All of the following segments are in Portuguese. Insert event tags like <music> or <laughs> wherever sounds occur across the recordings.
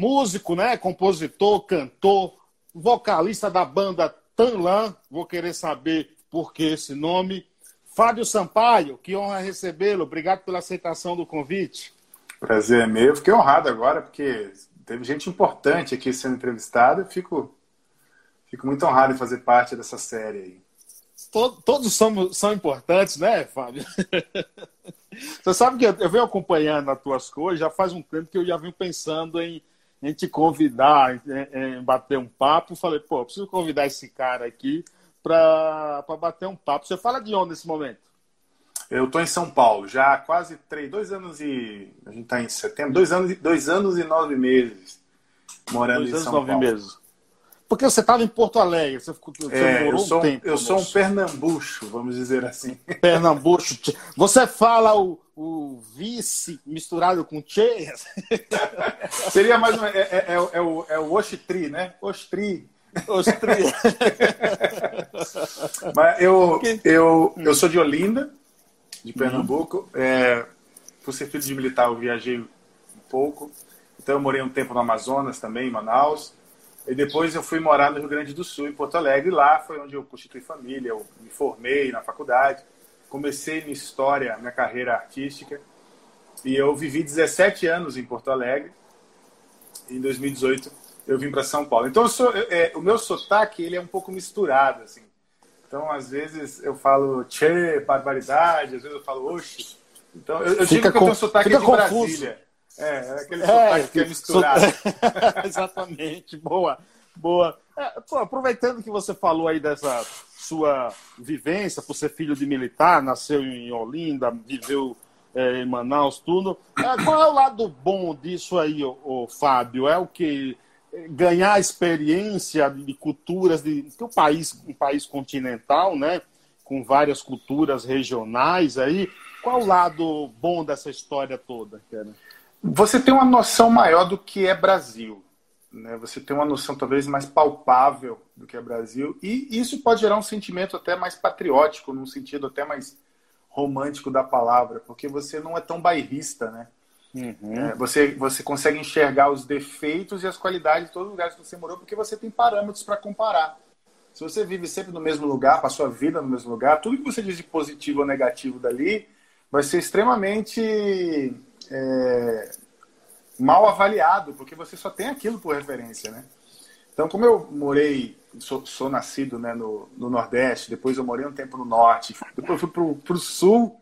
músico, né? Compositor, cantor, vocalista da banda Tanlan. Vou querer saber por que esse nome. Fábio Sampaio, que honra recebê-lo. Obrigado pela aceitação do convite. Prazer é meu. Fiquei honrado agora, porque teve gente importante aqui sendo entrevistada. Fico, fico muito honrado em fazer parte dessa série aí. Todos são, são importantes, né, Fábio? <laughs> Você sabe que eu, eu venho acompanhando as tuas coisas, já faz um tempo que eu já venho pensando em, em te convidar, em, em bater um papo. Falei, pô, preciso convidar esse cara aqui para bater um papo. Você fala de onde nesse momento? Eu estou em São Paulo, já há quase três, dois anos e. A gente está em setembro, dois anos, dois anos e nove meses morando dois em São nove Paulo. Meses. Porque você estava em Porto Alegre, você, ficou, você é, morou eu sou, um tempo. Eu sou um pernambucho, vamos dizer assim. Pernambucho. Você fala o, o vice misturado com che? <laughs> Seria mais uma. É, é, é, é, o, é o Oxitri, né? Oxtri. Oxtri. <laughs> Mas eu, eu, eu sou de Olinda, de Pernambuco. Uhum. É, por ser filho de militar, eu viajei um pouco. Então, eu morei um tempo no Amazonas também, em Manaus. E depois eu fui morar no Rio Grande do Sul, em Porto Alegre. Lá foi onde eu constituí família, eu me formei na faculdade. Comecei minha história, minha carreira artística. E eu vivi 17 anos em Porto Alegre. Em 2018 eu vim para São Paulo. Então, sou, é, o meu sotaque ele é um pouco misturado, assim. Então, às vezes eu falo tchê, barbaridade, às vezes eu falo oxe. Então, eu, eu digo que eu tenho sotaque de confuso. Brasília. É, é aquele é, que é misturado. <laughs> Exatamente, boa, boa. É, pô, aproveitando que você falou aí dessa sua vivência, por ser filho de militar, nasceu em Olinda, viveu é, em Manaus, tudo. É, qual é o lado bom disso aí, ô, ô Fábio? É o que ganhar experiência de culturas de que o país um país continental né com várias culturas regionais aí qual o lado bom dessa história toda cara você tem uma noção maior do que é Brasil né você tem uma noção talvez mais palpável do que é Brasil e isso pode gerar um sentimento até mais patriótico num sentido até mais romântico da palavra porque você não é tão bairrista né Uhum. É, você, você consegue enxergar os defeitos e as qualidades de todos os lugares que você morou, porque você tem parâmetros para comparar. Se você vive sempre no mesmo lugar, a sua vida no mesmo lugar, tudo que você diz de positivo ou negativo dali vai ser extremamente é, mal avaliado, porque você só tem aquilo por referência, né? Então, como eu morei, sou, sou nascido né, no, no, Nordeste, depois eu morei um tempo no Norte, depois fui para o Sul,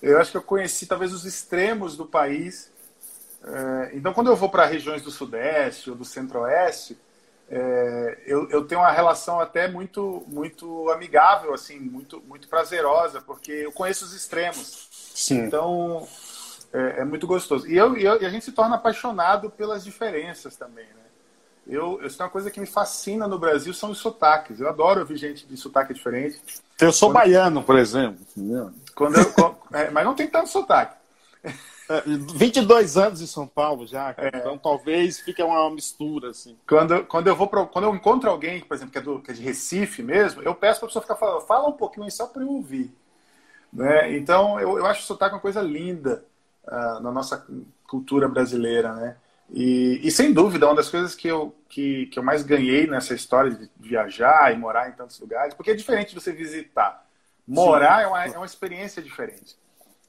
eu acho que eu conheci talvez os extremos do país. É, então, quando eu vou para regiões do Sudeste ou do Centro-Oeste, é, eu, eu, tenho uma relação até muito muito amigável, assim, muito muito prazerosa, porque eu conheço os extremos. Sim. Então, é, é muito gostoso. E, eu, e, eu, e, a gente se torna apaixonado pelas diferenças também, né? Eu, eu, uma coisa que me fascina no Brasil são os sotaques. Eu adoro ouvir gente de sotaque diferente. Eu sou Quando... baiano, por exemplo. Quando eu, <laughs> é, mas não tem tanto sotaque. 22 é, anos em São Paulo já, é. então talvez fique uma mistura assim. Quando, quando eu vou pra, quando eu encontro alguém, por exemplo, que é, do, que é de Recife mesmo, eu peço para a pessoa ficar falando, fala um pouquinho aí só para eu ouvir. Né? Então eu, eu acho o sotaque uma coisa linda uh, na nossa cultura brasileira, né? E, e, sem dúvida, uma das coisas que eu, que, que eu mais ganhei nessa história de viajar e morar em tantos lugares, porque é diferente de você visitar. Morar é uma, é uma experiência diferente.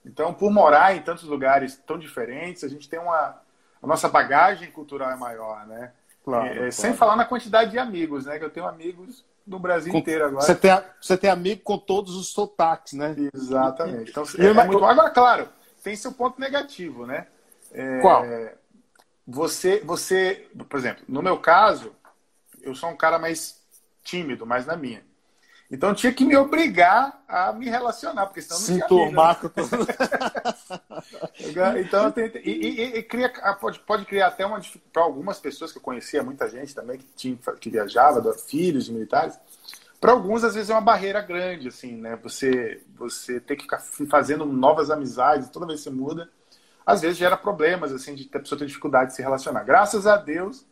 Então, por morar em tantos lugares tão diferentes, a gente tem uma. A nossa bagagem cultural é maior, né? Claro, é, claro. Sem falar na quantidade de amigos, né? Que eu tenho amigos do Brasil com, inteiro agora. Você tem, você tem amigo com todos os sotaques, né? Exatamente. Então, é, é muito... Agora, claro, tem seu ponto negativo, né? É, Qual? Você, você, por exemplo, no meu caso, eu sou um cara mais tímido, mais na minha. Então tinha que me obrigar a me relacionar, porque senão não Sim, tinha Marco. <laughs> então tem, e, e, e, cria, pode, pode criar até uma para algumas pessoas que eu conhecia, muita gente também que, tinha, que viajava, filhos de militares. Para alguns, às vezes, é uma barreira grande, assim, né? Você, você ter que ficar fazendo novas amizades, toda vez que você muda, às vezes gera problemas, assim, de a pessoa ter dificuldade de se relacionar. Graças a Deus,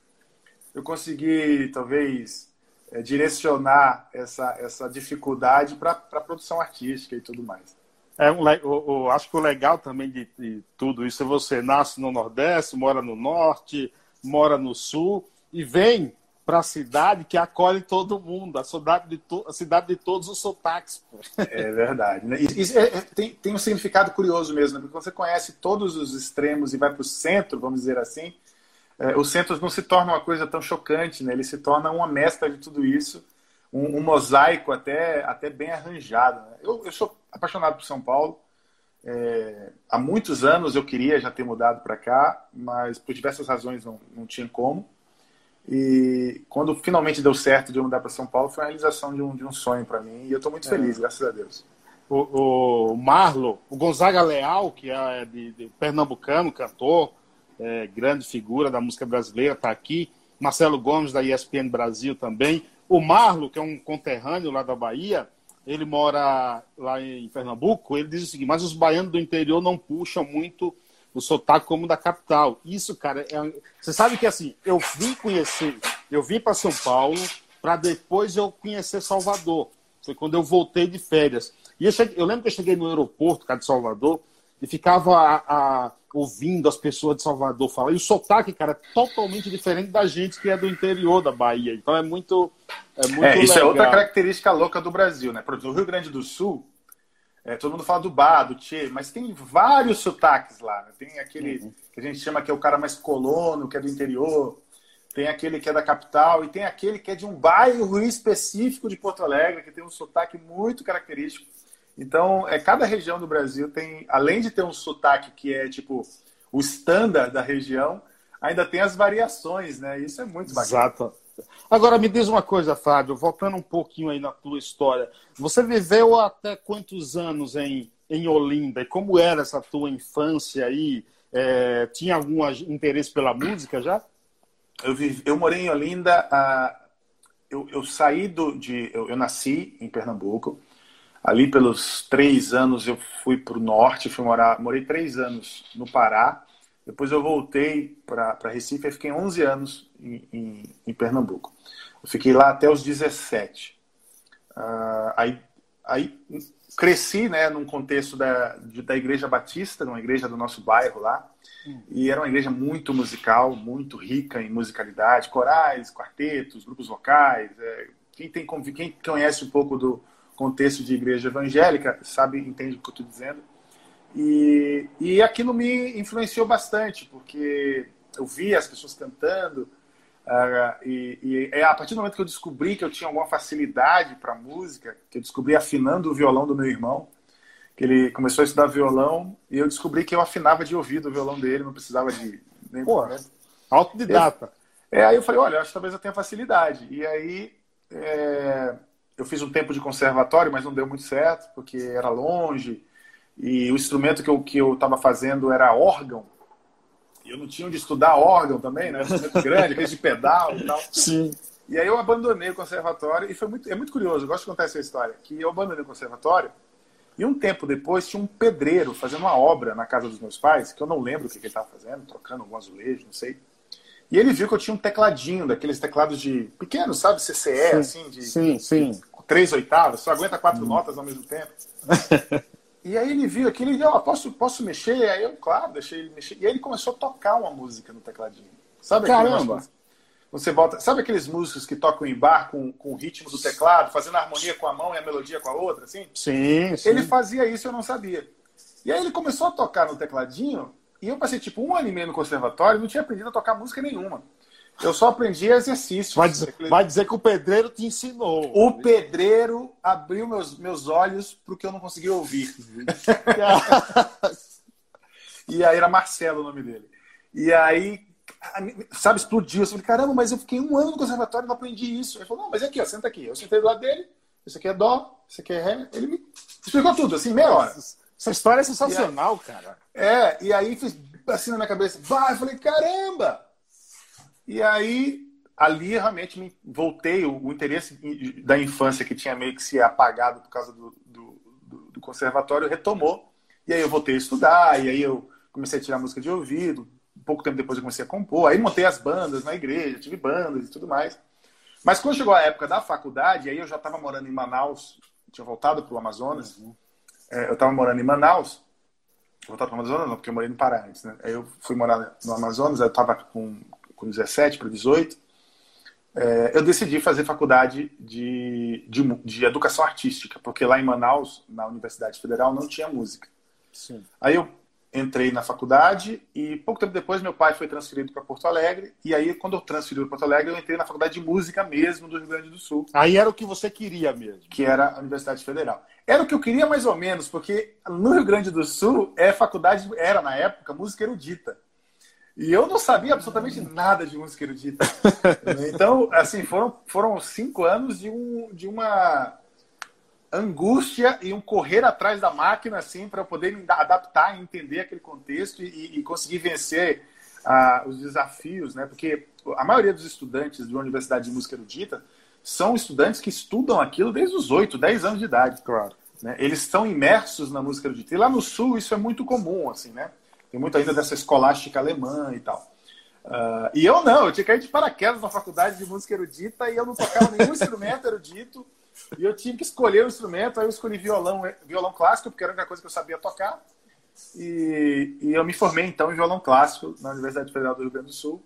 eu consegui, talvez, é, direcionar essa, essa dificuldade para a produção artística e tudo mais. É um, eu acho que o legal também de, de, tudo isso é você nasce no Nordeste, mora no Norte, mora no sul e vem para a cidade que acolhe todo mundo, a cidade de, to a cidade de todos os sotaques. É verdade. Né? Isso é, é, tem, tem um significado curioso mesmo, né? porque você conhece todos os extremos e vai para o centro, vamos dizer assim, é, o centro não se torna uma coisa tão chocante, né? ele se torna uma mescla de tudo isso, um, um mosaico até, até bem arranjado. Né? Eu, eu sou apaixonado por São Paulo, é, há muitos anos eu queria já ter mudado para cá, mas por diversas razões não, não tinha como. E quando finalmente deu certo de eu mudar para São Paulo, foi a realização de um, de um sonho para mim. E eu estou muito feliz, é. graças a Deus. O, o Marlo, o Gonzaga Leal, que é de, de pernambucano, cantor, é, grande figura da música brasileira, está aqui. Marcelo Gomes, da ESPN Brasil também. O Marlo, que é um conterrâneo lá da Bahia, ele mora lá em Pernambuco, ele diz o seguinte, mas os baianos do interior não puxam muito o sotaque como da capital. Isso, cara, é... você sabe que assim, eu vim conhecer, eu vim para São Paulo para depois eu conhecer Salvador. Foi quando eu voltei de férias. E eu, cheguei... eu lembro que eu cheguei no aeroporto, cara, de Salvador, e ficava a, a, ouvindo as pessoas de Salvador falar. E o sotaque, cara, é totalmente diferente da gente que é do interior da Bahia. Então é muito. É, muito é isso é outra característica louca do Brasil, né? Por exemplo, o Rio Grande do Sul, é, todo mundo fala do bar, do tchê, mas tem vários sotaques lá. Né? Tem aquele uhum. que a gente chama que é o cara mais colono, que é do interior. Tem aquele que é da capital e tem aquele que é de um bairro específico de Porto Alegre, que tem um sotaque muito característico. Então, é, cada região do Brasil tem, além de ter um sotaque que é tipo o estándar da região, ainda tem as variações, né? Isso é muito bacana. Exato. Agora me diz uma coisa, Fábio, voltando um pouquinho aí na tua história. Você viveu até quantos anos em, em Olinda? E como era essa tua infância aí? É, tinha algum interesse pela música já? Eu, vivi, eu morei em Olinda. Uh, eu, eu, saí do, de. Eu, eu, nasci em Pernambuco. Ali pelos três anos eu fui para o norte, fui morar, morei três anos no Pará. Depois eu voltei para Recife e fiquei 11 anos em, em, em, Pernambuco. Eu fiquei lá até os 17. Uh, aí, aí cresci né, num contexto da, da Igreja Batista, numa igreja do nosso bairro lá. E era uma igreja muito musical, muito rica em musicalidade, corais, quartetos, grupos vocais. É, quem, tem, quem conhece um pouco do contexto de igreja evangélica sabe, entende o que eu estou dizendo. E, e aquilo me influenciou bastante, porque eu via as pessoas cantando, uh, e, e, é a partir do momento que eu descobri que eu tinha alguma facilidade para música, que eu descobri afinando o violão do meu irmão, que ele começou a estudar violão, e eu descobri que eu afinava de ouvido o violão dele, não precisava de... Nem Pô, autodidata. Eu, é, aí eu falei, olha, acho que talvez eu tenha facilidade. E aí... É, eu fiz um tempo de conservatório, mas não deu muito certo, porque era longe, e o instrumento que eu que eu estava fazendo era órgão. E eu não tinha onde estudar órgão também, né? Um instrumento grande, aquele de pedal e tal. Sim. E aí eu abandonei o conservatório e foi muito é muito curioso, eu gosto de contar essa história, que eu abandonei o conservatório e um tempo depois tinha um pedreiro fazendo uma obra na casa dos meus pais, que eu não lembro o que, que ele estava fazendo, trocando algum azulejo, não sei. E ele viu que eu tinha um tecladinho, daqueles teclados de pequeno, sabe? CCE, sim, assim, de, sim, sim. três oitavas, só aguenta quatro hum. notas ao mesmo tempo. <laughs> E aí ele viu aquilo e disse, oh, posso, posso mexer? E aí eu, claro, deixei ele mexer. E aí ele começou a tocar uma música no tecladinho. Sabe Caramba! Você volta, sabe aqueles músicos que tocam em bar com, com o ritmo do teclado, fazendo a harmonia com a mão e a melodia com a outra, assim? Sim, sim. Ele fazia isso e eu não sabia. E aí ele começou a tocar no tecladinho e eu passei tipo um ano e meio no conservatório e não tinha aprendido a tocar música nenhuma. Eu só aprendi exercícios. Vai dizer, vai dizer, que o pedreiro te ensinou. O pedreiro abriu meus, meus olhos para o que eu não conseguia ouvir. e aí era Marcelo o nome dele. E aí, sabe, explodiu. Eu falei, caramba, mas eu fiquei um ano no conservatório e não aprendi isso. Ele falou, não, mas é aqui, ó, senta aqui. Eu sentei do lado dele, isso aqui é dó, isso aqui é ré. Ele me explicou tudo, assim, meia hora. Essa história é sensacional, aí, cara. É, e aí fiz assim na minha cabeça, vai, eu falei, caramba! E aí, ali realmente me voltei, o, o, interesse da infância que tinha meio que se apagado por causa do, do, do, conservatório retomou. E aí eu voltei a estudar, e aí eu comecei a tirar música de ouvido. pouco tempo depois eu comecei a compor. Aí montei as bandas na igreja, tive bandas e tudo mais. Mas quando chegou a época da faculdade, aí eu já estava morando em Manaus, tinha voltado para o Amazonas. Uhum. É, eu estava morando em Manaus. Voltado para o Amazonas não, porque eu morei no Pará antes, né? Aí eu fui morar no Amazonas, eu estava com com 17 para 18, é, eu decidi fazer faculdade de, de, de, educação artística, porque lá em Manaus, na Universidade Federal, não tinha música. Sim. Aí eu entrei na faculdade e pouco tempo depois meu pai foi transferido para Porto Alegre. E aí, quando eu transferi para Porto Alegre, eu entrei na faculdade de música mesmo do Rio Grande do Sul. Aí era o que você queria mesmo? Que era a Universidade Federal. Era o que eu queria mais ou menos, porque no Rio Grande do Sul é faculdade, era na época, música erudita. E eu não sabia absolutamente nada de música erudita. <laughs> então, assim, foram, foram cinco anos de, um, de uma angústia e um correr atrás da máquina, assim, para poder me adaptar, entender aquele contexto e, e conseguir vencer uh, os desafios, né? Porque a maioria dos estudantes de uma universidade de música erudita são estudantes que estudam aquilo desde os 8, 10 anos de idade. Claro. Né? Eles estão imersos na música erudita. E lá no Sul isso é muito comum, assim, né? Tem muito ainda dessa escolástica alemã e tal. Uh, e eu não, eu tinha caído de paraquedas na faculdade de música erudita e eu não tocava nenhum <laughs> instrumento erudito. E eu tive que escolher o instrumento, aí eu escolhi violão, violão clássico, porque era a única coisa que eu sabia tocar. E, e eu me formei então em violão clássico na Universidade Federal do Rio Grande do Sul.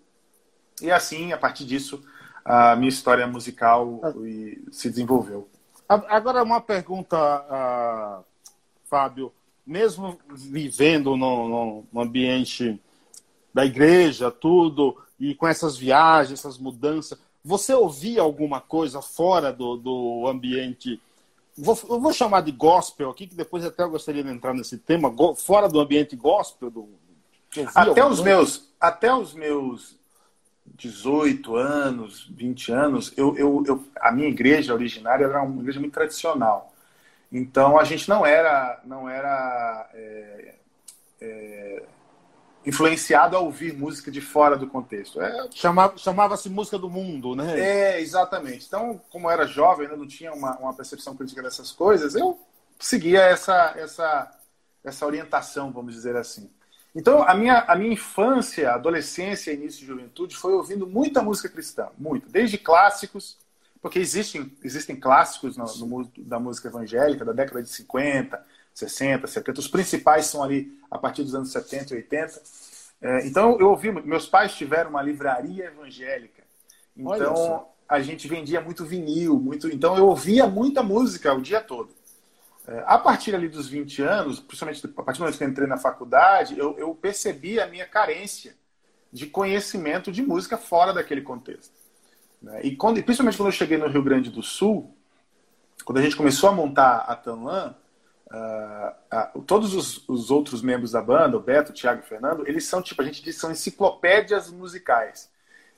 E assim, a partir disso, a minha história musical se desenvolveu. Agora, uma pergunta, uh, Fábio mesmo vivendo no, no, ambiente da igreja, tudo, e com essas viagens, essas mudanças, você ouvia alguma coisa fora do, do ambiente? Vou, eu vou chamar de gospel aqui, que depois até eu gostaria de entrar nesse tema, go, fora do ambiente gospel. Do, até os meus, até os meus 18 anos, 20 anos, eu, eu, eu, a minha igreja originária era uma igreja muito tradicional. Então a gente não era, não era é, é, influenciado a ouvir música de fora do contexto. É, chamava, chamava-se música do mundo, né? É, exatamente. Então, como eu era jovem, ainda não tinha uma, uma percepção crítica dessas coisas, eu seguia essa, essa, essa orientação, vamos dizer assim. Então, a minha, a minha infância, adolescência, início de juventude foi ouvindo muita música cristã, muito, desde clássicos porque existem, existem clássicos no, no, da música evangélica da década de 50, 60, 70. Os principais são ali a partir dos anos 70 e 80. É, então, eu ouvi, meus pais tiveram uma livraria evangélica. Então, a gente vendia muito vinil, muito. Então, eu ouvia muita música o dia todo. É, a partir ali dos 20 anos, principalmente a partir do momento que eu entrei na faculdade, eu, eu percebi a minha carência de conhecimento de música fora daquele contexto. Né? E quando, principalmente quando eu cheguei no Rio Grande do Sul, quando a gente começou a montar a Tanlan, uh, uh, todos os, os, outros membros da banda, o Beto, o Thiago e o Fernando, eles são, tipo, a gente diz, são enciclopédias musicais.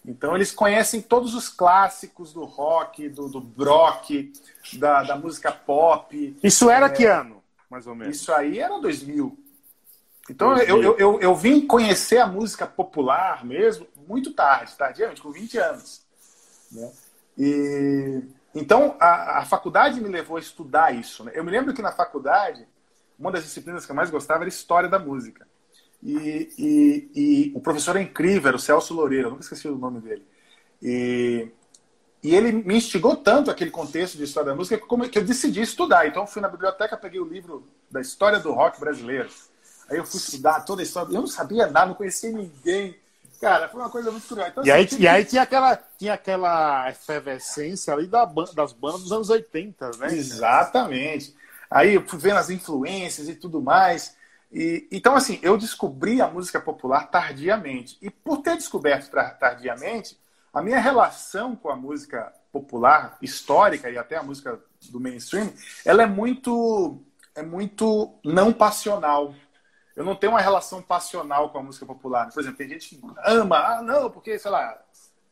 Então, eles conhecem todos os clássicos do rock, do, do rock, da, da música pop. Isso era é, que ano, mais ou menos? Isso aí era 2000. Então, 2000. Eu, eu, eu, eu vim conhecer a música popular mesmo muito tarde, tardiamente, com 20 anos. Né? E, então, a, a, faculdade me levou a estudar isso. Né? Eu me lembro que na faculdade, uma das disciplinas que eu mais gostava era História da Música. E, e, e o professor é incrível, era o Celso Loureiro, eu nunca esqueci o nome dele. E, e ele me instigou tanto aquele contexto de História da Música que eu decidi estudar. Então, fui na biblioteca, peguei o livro da História do Rock Brasileiro. Aí eu fui estudar toda a história. Eu não sabia nada, não conhecia ninguém. Cara, foi uma coisa muito curiosa. Então, e, assim, aí, e aí tinha aquela, tinha aquela efervescência ali da, das bandas dos anos 80, né? Exatamente. Aí eu fui vendo as influências e tudo mais. E, então, assim, eu descobri a música popular tardiamente. E por ter descoberto tardiamente, a minha relação com a música popular histórica e até a música do mainstream, ela é muito, é muito não passional eu não tenho uma relação passional com a música popular. Por exemplo, tem gente que ama, ah, não, porque, sei lá,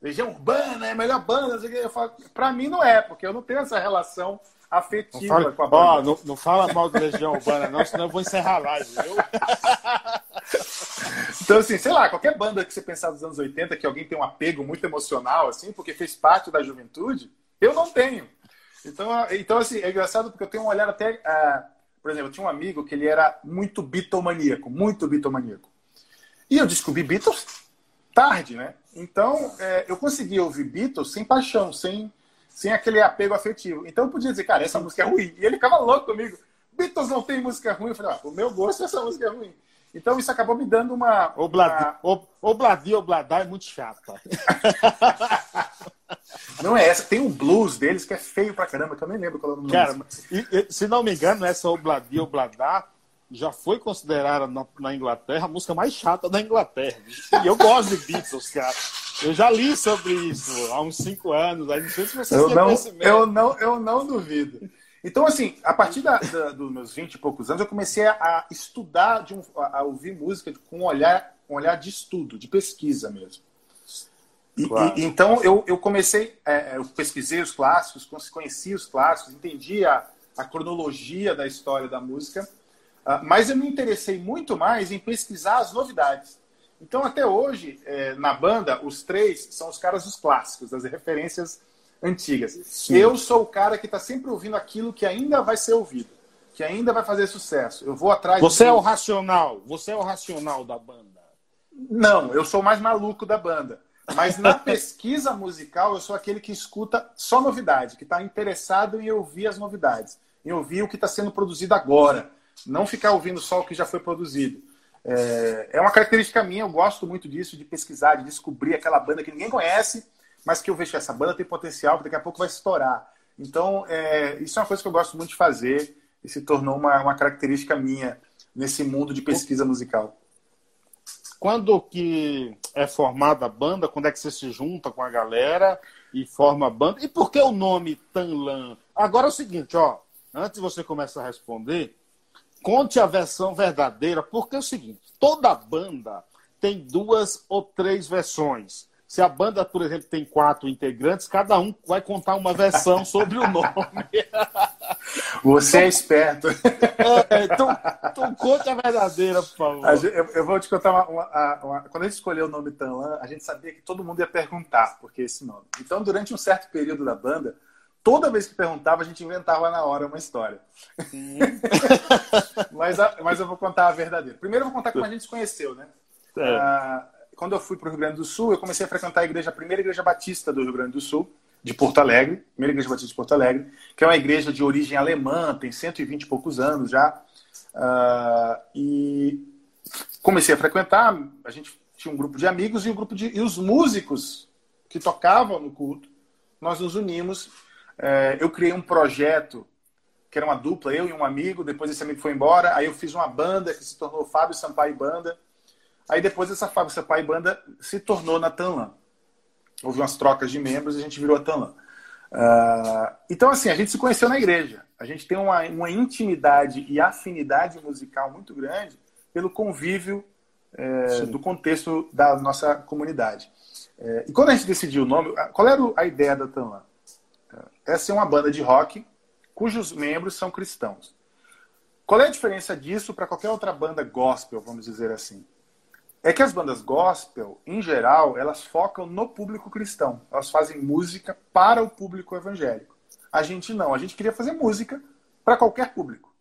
Legião Urbana é a melhor banda. Eu falo, pra mim não é, porque eu não tenho essa relação afetiva fala, com a banda. Ó, não, não, fala mal de Legião Urbana, não, senão eu vou encerrar a live, viu? <laughs> Então, assim, sei lá, qualquer banda que você pensar dos anos 80, que alguém tem um apego muito emocional, assim, porque fez parte da juventude, eu não tenho. Então, então assim, é engraçado porque eu tenho um olhar até. Uh, por exemplo, eu tinha um amigo que ele era muito bitomaníaco, muito bitomaníaco. E eu descobri Beatles tarde, né? Então, é, eu conseguia ouvir Beatles sem paixão, sem, sem aquele apego afetivo. Então, eu podia dizer, cara, essa música é ruim. E ele ficava louco comigo. Beatles não tem música ruim. Eu falei, ah, o meu gosto essa música é ruim. Então isso acabou me dando uma. Obladi, uma... Obladi, Obladá é muito chata. <laughs> Não é essa. Tem um blues deles que é feio pra caramba, que eu nem lembro qual é o nome. Cara, e, e, se não me engano, essa Obladi, Obladá já foi considerada na, na, Inglaterra a música mais chata da Inglaterra. E eu gosto de Beatles, cara. Eu já li sobre isso há uns cinco anos. Aí não sei se você eu não, eu não Eu não duvido. Então, assim, a partir da, da, dos meus 20 e poucos anos, eu comecei a, estudar, de um, a, ouvir música com um olhar, um olhar de estudo, de pesquisa mesmo. E, claro. e, então, eu, eu comecei, é, é eu pesquisei os clássicos, conheci os clássicos, entendi a, a cronologia da história da música, uh, mas eu me interessei muito mais em pesquisar as novidades. Então, até hoje, é, na banda, os três são os caras dos clássicos, das referências antigas. Sim. Eu sou o cara que está sempre ouvindo aquilo que ainda vai ser ouvido, que ainda vai fazer sucesso. Eu vou atrás. Você é o racional. Você é o racional da banda. Não, eu sou o mais maluco da banda. Mas na pesquisa musical, eu sou aquele que escuta só novidade, que está interessado em ouvir as novidades, em ouvir o que está sendo produzido agora, não ficar ouvindo só o que já foi produzido. É, é uma característica minha, eu gosto muito disso, de pesquisar, de descobrir aquela banda que ninguém conhece mas que eu vejo que essa banda tem potencial, que daqui a pouco vai estourar. Então, é, isso é uma coisa que eu gosto muito de fazer e se tornou uma, uma característica minha nesse mundo de pesquisa musical. Quando que é formada a banda? Quando é que você se junta com a galera e forma a banda? E por que o nome Tanlan? Agora é o seguinte, ó, antes de você começar a responder, conte a versão verdadeira, porque é o seguinte, toda banda tem duas ou três versões. Se a banda, por exemplo, tem quatro integrantes, cada um vai contar uma versão sobre o nome. <laughs> Você é esperto. É, então, então conte a verdadeira, por favor. Eu, eu vou te contar uma, uma, uma, Quando a gente escolheu o nome Tanlan, a gente sabia que todo mundo ia perguntar por que esse nome. Então, durante um certo período da banda, toda vez que perguntava, a gente inventava na hora uma história. <laughs> mas, mas eu vou contar a verdadeira. Primeiro, eu vou contar como a gente se conheceu, né? É. Ah, quando eu fui para o Rio Grande do Sul, eu comecei a frequentar a igreja, a primeira igreja batista do Rio Grande do Sul, de Porto Alegre, primeira igreja batista de Porto Alegre, que é uma igreja de origem alemã, tem 120 e poucos anos já. Uh, e comecei a frequentar, a gente tinha um grupo de amigos e, um grupo de, e os músicos que tocavam no culto, nós nos unimos. Uh, eu criei um projeto que era uma dupla, eu e um amigo, depois esse amigo foi embora, aí eu fiz uma banda que se tornou Fábio Sampaio Banda, Aí depois essa Fábio Sapai Banda se tornou na Tanlan. Houve umas trocas de membros e a gente virou a Tanlan. Uh, então, assim, a gente se conheceu na igreja. A gente tem uma, uma intimidade e afinidade musical muito grande pelo convívio é, do contexto da nossa comunidade. É, e quando a gente decidiu o nome, qual era a ideia da Tanlan? Essa é uma banda de rock cujos membros são cristãos. Qual é a diferença disso para qualquer outra banda gospel, vamos dizer assim? É que as bandas gospel, em geral, elas focam no público cristão. Elas fazem música para o público evangélico. A gente não. A gente queria fazer música para qualquer público.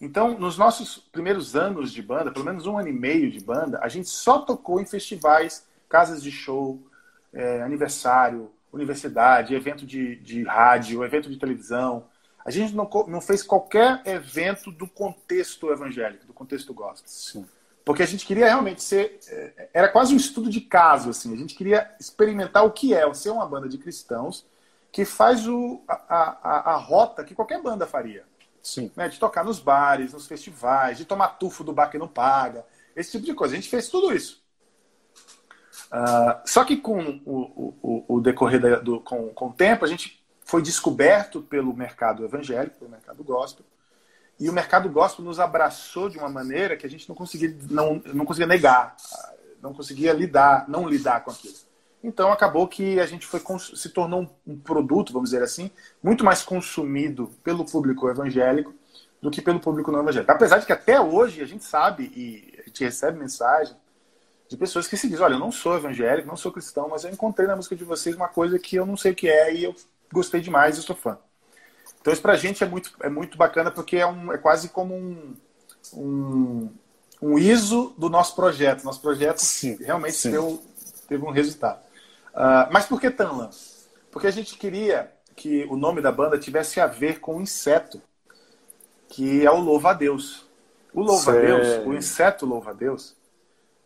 Então, nos nossos primeiros anos de banda, pelo menos um ano e meio de banda, a gente só tocou em festivais, casas de show, é, aniversário, universidade, evento de, de rádio, evento de televisão. A gente não, não fez qualquer evento do contexto evangélico, do contexto gospel. Sim porque a gente queria realmente ser. É, era quase um estudo de caso, assim. A gente queria experimentar o que é ser uma banda de cristãos que faz o, a, a, a rota que qualquer banda faria. Sim. Né? De tocar nos bares, nos festivais, de tomar tufo do bar que não paga, esse tipo de coisa. A gente fez tudo isso. Uh, só que com o, o, o decorrer da, do, com, com o tempo, a gente foi descoberto pelo mercado evangélico, pelo mercado gospel, e o mercado gospel nos abraçou de uma maneira que a gente não conseguia, não, não conseguia negar, não conseguia lidar, não lidar com aquilo. Então acabou que a gente foi se tornou um produto, vamos dizer assim, muito mais consumido pelo público evangélico do que pelo público não evangélico. Apesar de que até hoje a gente sabe e a gente recebe mensagem de pessoas que se dizem, olha, eu não sou evangélico, não sou cristão, mas eu encontrei na música de vocês uma coisa que eu não sei o que é e eu gostei demais e sou fã. Então isso para a gente é muito, é muito bacana porque é, um, é quase como um, um, um ISO do nosso projeto. Nosso projeto sim, realmente sim. Deu, teve um resultado. Uh, mas por que Tanlan? Porque a gente queria que o nome da banda tivesse a ver com um inseto, que é o louva-a-Deus. O louva-a-Deus, o inseto louva-a-Deus,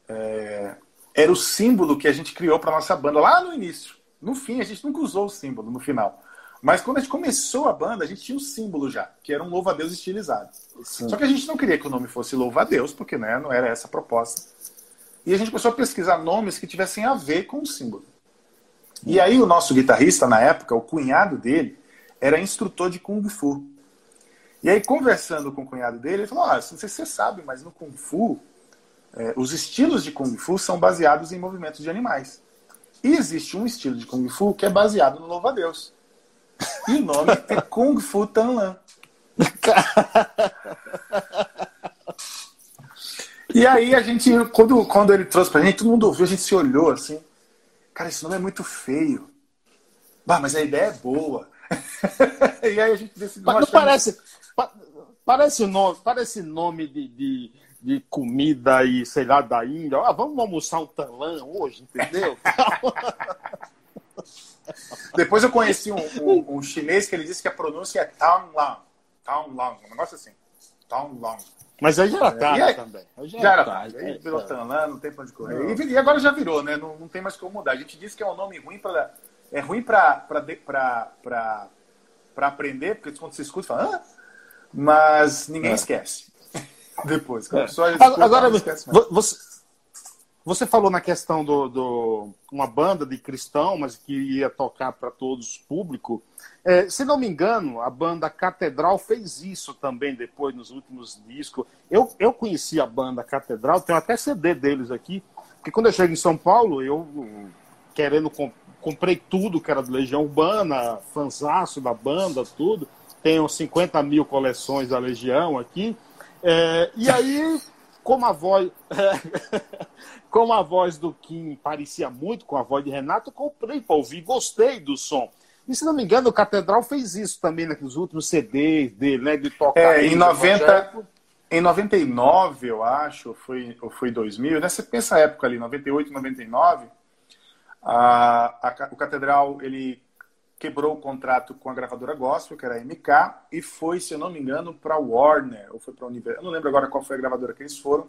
é, era o símbolo que a gente criou para nossa banda lá no início. No fim, a gente nunca usou o símbolo, no final. Mas quando a gente começou a banda, a gente tinha um símbolo já, que era um louva-a-Deus estilizado. Sim. Só que a gente não queria que o nome fosse louva-a-Deus, porque né, não era essa a proposta. E a gente começou a pesquisar nomes que tivessem a ver com o símbolo. E aí o nosso guitarrista, na época, o cunhado dele, era instrutor de Kung Fu. E aí, conversando com o cunhado dele, ele falou, ah, não sei se você sabe, mas no Kung Fu, é, os estilos de Kung Fu são baseados em movimentos de animais. E existe um estilo de Kung Fu que é baseado no louva-a-Deus. E o nome é Kung Fu Tanlan. <laughs> e aí a gente, quando, quando ele trouxe pra gente, todo mundo ouviu, a gente se olhou assim. Cara, esse nome é muito feio. Bah, mas a ideia é boa. <laughs> e aí a gente decidiu. Mas não parece. Parece nome, parece nome de, de, de, comida e, sei lá, da Índia. Ah, vamos almoçar um talã hoje, entendeu? <laughs> Depois eu conheci um, um, um, chinês que ele disse que a pronúncia é. Town Lang, um negócio assim. Town Lang. Mas aí já era tarde aí, também. já, já, era tarde. Aí é, virou é. não tem pra onde correr. E, e, agora já virou, né? Não, não tem mais como mudar. A gente disse que é um nome ruim para É ruim para aprender, porque quando você escuta, fala, ah? mas ninguém é. esquece. <laughs> Depois. É. escuta, agora, você, você falou na questão do, do uma banda de cristão, mas que ia tocar para todos público. É, se não me engano, a banda Catedral fez isso também depois nos últimos discos. Eu, eu conheci a banda Catedral, tenho até CD deles aqui, porque quando eu cheguei em São Paulo, eu querendo comp comprei tudo que era de Legião Urbana, fanzaço da banda, tudo. Tenho 50 mil coleções da Legião aqui. É, e aí, como a voz. <laughs> como a voz do Kim parecia muito com a voz de Renato, eu comprei para ouvir, gostei do som. E se não me engano, o Catedral fez isso também nos últimos CDs dele, né? De tocar. É, em 90. Em 99, eu acho, ou foi, ou foi 2000, nessa pensa época ali, 98, 99, a, a, o Catedral ele quebrou o contrato com a gravadora Gospel, que era a MK, e foi, se eu não me engano, para Warner, ou foi para Universal, eu não lembro agora qual foi a gravadora que eles foram,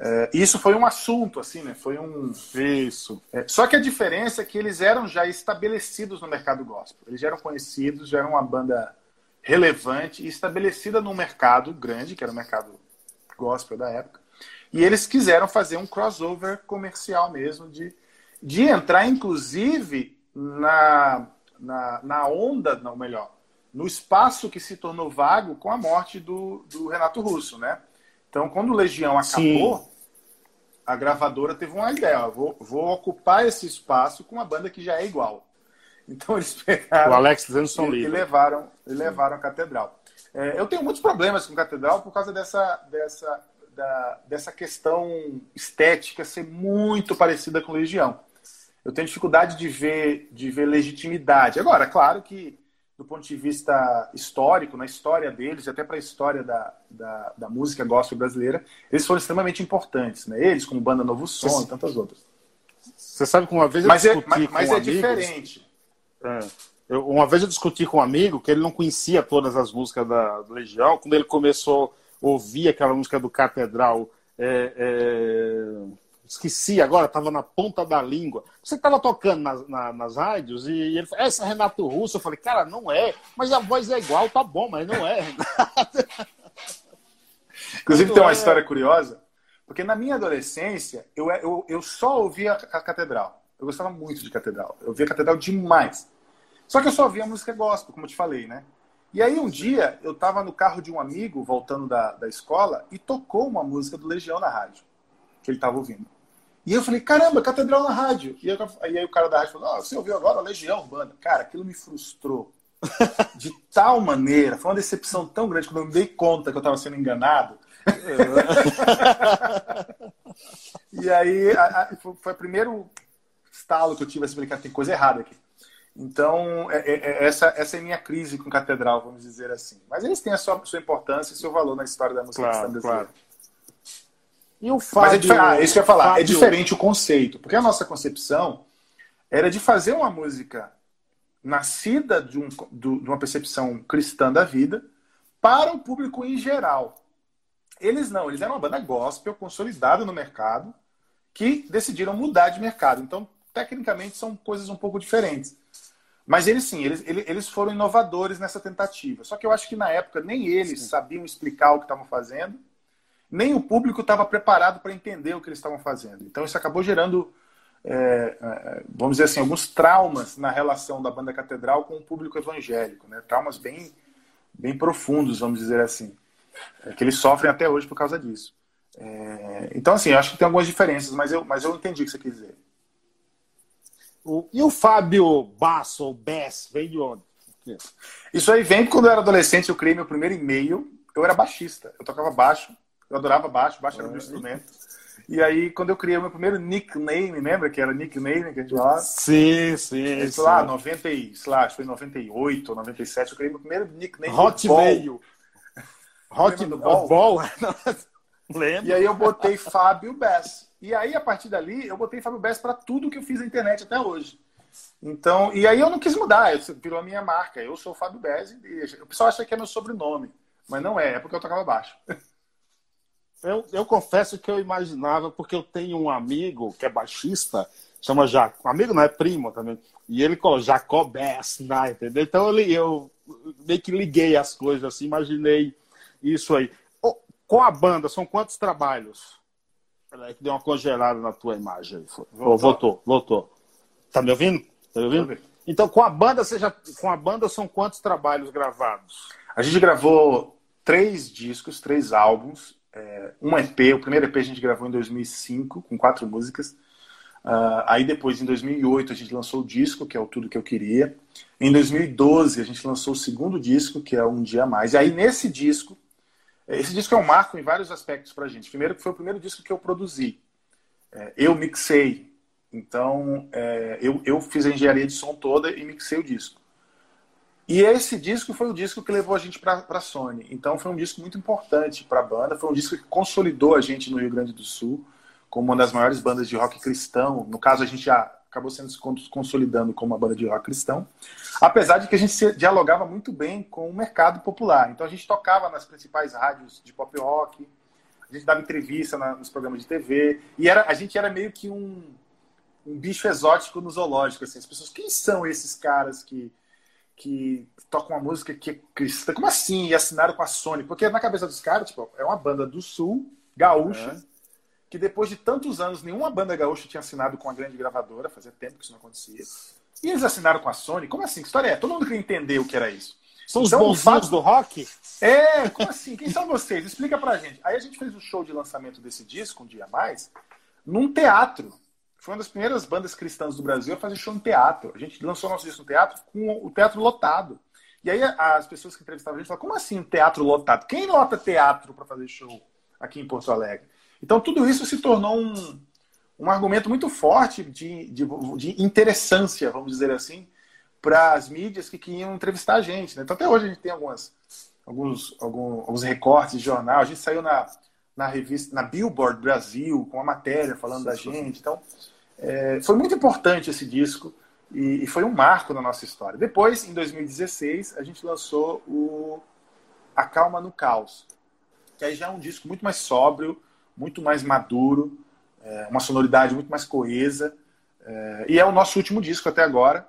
é, isso foi um assunto, assim, né? Foi um. Isso. É, só que a diferença é que eles eram já estabelecidos no mercado gospel. Eles já eram conhecidos, já eram uma banda relevante e estabelecida num mercado grande, que era o mercado gospel da época. E eles quiseram fazer um crossover comercial mesmo, de, de entrar, inclusive, na, na, na onda, não melhor, no espaço que se tornou vago com a morte do, do Renato Russo, né? Então, quando o Legião acabou, Sim. a gravadora teve uma ideia: ó, vou, vou, ocupar esse espaço com uma banda que já é igual. Então, eles pegaram. O Alex e, e levaram, e levaram a Catedral. É, eu tenho muitos problemas com Catedral por causa dessa, dessa, da, dessa questão estética ser muito parecida com Legião. Eu tenho dificuldade de ver, de ver legitimidade. Agora, claro que do ponto de vista histórico, na história deles, e até para a história da, da, da, música gospel brasileira, eles foram extremamente importantes, né? Eles, como Banda Novo Som e tantas outras. Você sabe que uma vez eu mas é- discuti é, mas, mas com é amigos, diferente. É, eu, uma vez eu discuti com um amigo que ele não conhecia todas as músicas da Legião. Quando ele começou a ouvir aquela música do Catedral, é, é esqueci agora, estava na ponta da língua. Você estava tocando nas, na, nas rádios e, ele falou, essa é Renato Russo. Eu falei, cara, não é, mas a voz é igual, tá bom, mas não é, Renato. <laughs> Inclusive, tem uma é... história curiosa, porque na minha adolescência, eu, eu, eu só ouvia a Catedral. Eu gostava muito de Catedral. Eu ouvia a Catedral demais. Só que eu só ouvia música gospel, como eu te falei, né? E aí um dia eu estava no carro de um amigo voltando da, da escola e tocou uma música do Legião na rádio que ele estava ouvindo. E eu falei, caramba, catedral na rádio. E aí, aí o cara da rádio falou, ah, você ouviu agora a Legião Urbana. Cara, aquilo me frustrou <laughs> de tal maneira, foi uma decepção tão grande quando eu me dei conta que eu estava sendo enganado. <laughs> e aí a, a, foi o primeiro estalo que eu tive a explicar, tem coisa errada aqui. Então, é, é, é, essa, essa é a minha crise com catedral, vamos dizer assim. Mas eles têm a sua, sua importância e seu valor na história da música claro, brasileira. Claro. E o Fábio... Mas é ah, isso que eu ia falar. É Fábio... É diferente o conceito. Porque a nossa concepção era de fazer uma música nascida de, um, de uma percepção cristã da vida para o público em geral. Eles não, eles eram uma banda gospel consolidada no mercado que decidiram mudar de mercado. Então, tecnicamente, são coisas um pouco diferentes. Mas eles sim, eles, eles foram inovadores nessa tentativa. Só que eu acho que na época nem eles sabiam explicar o que estavam fazendo, nem o público estava preparado para entender o que eles estavam fazendo. Então isso acabou gerando, é, é, vamos dizer assim, alguns traumas na relação da banda catedral com o público evangélico, né? Traumas bem, bem profundos, vamos dizer assim, é, que eles sofrem até hoje por causa disso. É, então assim, acho que tem algumas diferenças, mas eu, mas eu entendi o que você quis dizer. O, e o Fábio Basso, ou Bass, vem de onde? Isso aí vem quando eu era adolescente, eu criei meu primeiro e-mail. Eu era baixista, eu tocava baixo, eu adorava baixo, baixo era meu instrumento. E aí, quando eu criei meu primeiro nickname, lembra que era nickname que a gente falava? Sim, sim. Sei lá, 90, sei lá, acho que foi 98 ou 97, eu criei meu primeiro nickname. Hotmail. Hotmail. Ball. <laughs> Lembro. E aí eu botei Fábio Bass. E aí, a partir dali, eu botei Fábio Bess para tudo que eu fiz na internet até hoje. Então, e aí eu não quis mudar, virou a minha marca. Eu sou o Fábio Bez e o pessoal acha que é meu sobrenome, mas não é, é porque eu tocava baixo. <laughs> Eu, eu confesso que eu imaginava, porque eu tenho um amigo que é baixista, chama Jaco, amigo não é primo também, e ele colocou Jacó Bess, né, entendeu? Então eu, eu meio que liguei as coisas assim, imaginei isso aí. Com a banda, são quantos trabalhos? Peraí que deu uma congelada na tua imagem aí. Voltou, voltou. voltou. Tá me ouvindo? Tá me ouvindo? Então, com a banda, você já, com a banda são quantos trabalhos gravados? A gente gravou três discos, três álbuns, é, um EP. O primeiro EP a gente gravou em 2005 com quatro músicas. Uh, aí depois, em 2008, a gente lançou o disco, que é o Tudo Que Eu Queria. Em 2012, a gente lançou o segundo disco, que é Um Dia Mais. E aí, nesse disco, esse disco é um marco em vários aspectos para a gente. Primeiro, que foi o primeiro disco que eu produzi. É, eu mixei. Então, é, eu, eu fiz a engenharia de som toda e mixei o disco. E esse disco foi o disco que levou a gente para a Sony. Então, foi um disco muito importante para a banda. Foi um disco que consolidou a gente no Rio Grande do Sul como uma das maiores bandas de rock cristão. No caso, a gente já acabou sendo se consolidando como uma banda de rock cristão, apesar de que a gente dialogava muito bem com o mercado popular. Então a gente tocava nas principais rádios de pop rock, a gente dava entrevista na, nos programas de TV, e era, a gente era meio que um, um bicho exótico no zoológico. Assim. As pessoas, quem são esses caras que, que tocam uma música que é cristã? Como assim? E assinaram com a Sony? Porque na cabeça dos caras, tipo, é uma banda do sul, gaúcha, é que depois de tantos anos nenhuma banda gaúcha tinha assinado com a grande gravadora, fazia tempo que isso não acontecia. E eles assinaram com a Sony. Como assim? Que história é? Todo mundo queria entender o que era isso. São os então, bonzinhos fato... do rock? É, como assim? Quem são vocês? Explica pra gente. Aí a gente fez o show de lançamento desse disco, um dia a mais, num teatro. Foi uma das primeiras bandas cristãs do Brasil a fazer show no teatro. A gente lançou nosso disco no teatro com o teatro lotado. E aí as pessoas que entrevistavam a gente falaram, como assim um teatro lotado? Quem lota teatro para fazer show aqui em Porto Alegre? Então, tudo isso se tornou um, um argumento muito forte de, de, de interessância, vamos dizer assim, para as mídias que queriam entrevistar a gente. Né? Então, até hoje a gente tem algumas, alguns, alguns recortes de jornal. A gente saiu na, na revista, na Billboard Brasil, com uma matéria falando da gente. Então, é, foi muito importante esse disco e, e, foi um marco na nossa história. Depois, em 2016, a gente lançou o A Calma no Caos, que aí já é um disco muito mais sóbrio, muito mais maduro, é, uma sonoridade muito mais coesa. É, e é o nosso último disco até agora.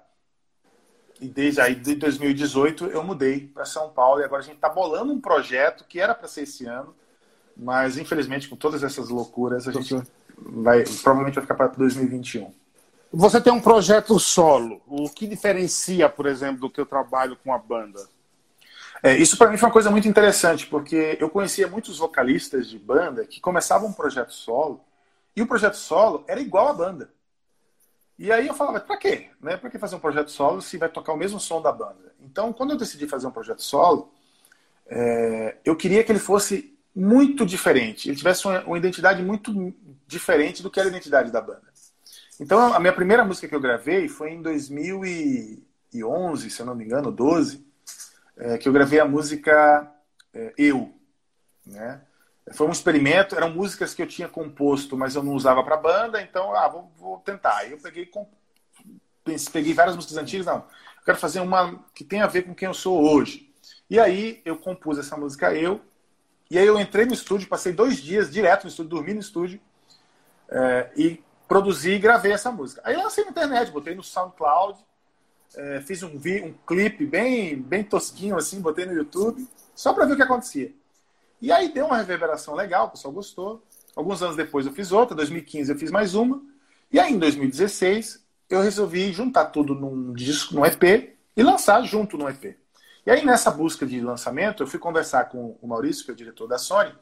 E desde aí, de 2018, eu mudei para São Paulo e agora a gente está bolando um projeto que era para ser esse ano, mas infelizmente com todas essas loucuras a gente vai provavelmente vai ficar para 2021. Você tem um projeto solo. O que diferencia, por exemplo, do que eu trabalho com a banda? É, isso para mim foi uma coisa muito interessante, porque eu conhecia muitos vocalistas de banda que começavam um projeto solo, e o projeto solo era igual à banda. E aí eu falava, para quê? Né? Para que fazer um projeto solo se vai tocar o mesmo som da banda? Então, quando eu decidi fazer um projeto solo, é, eu queria que ele fosse muito diferente, ele tivesse uma, uma identidade muito diferente do que era a identidade da banda. Então, a minha primeira música que eu gravei foi em 2011, se eu não me engano, 12, é, que eu gravei a música é, Eu. Né? Foi um experimento, eram músicas que eu tinha composto, mas eu não usava para banda, então, ah, vou, vou tentar. Aí eu peguei, peguei várias músicas antigas, não, eu quero fazer uma que tem a ver com quem eu sou hoje. E aí eu compus essa música Eu, E aí eu entrei no estúdio, passei dois dias direto no estúdio, dormi no estúdio é, e produzi e gravei essa música. Aí lancei na internet, botei no SoundCloud, é, fiz um, um clipe bem, bem tosquinho assim, botei no YouTube, só para ver o que acontecia. E aí deu uma reverberação legal, o pessoal gostou. Alguns anos depois eu fiz outra, 2015 eu fiz mais uma. E aí em 2016 eu resolvi juntar tudo num disco, num EP e lançar junto no EP. E aí nessa busca de lançamento eu fui conversar com o Maurício, que é o diretor da Sony,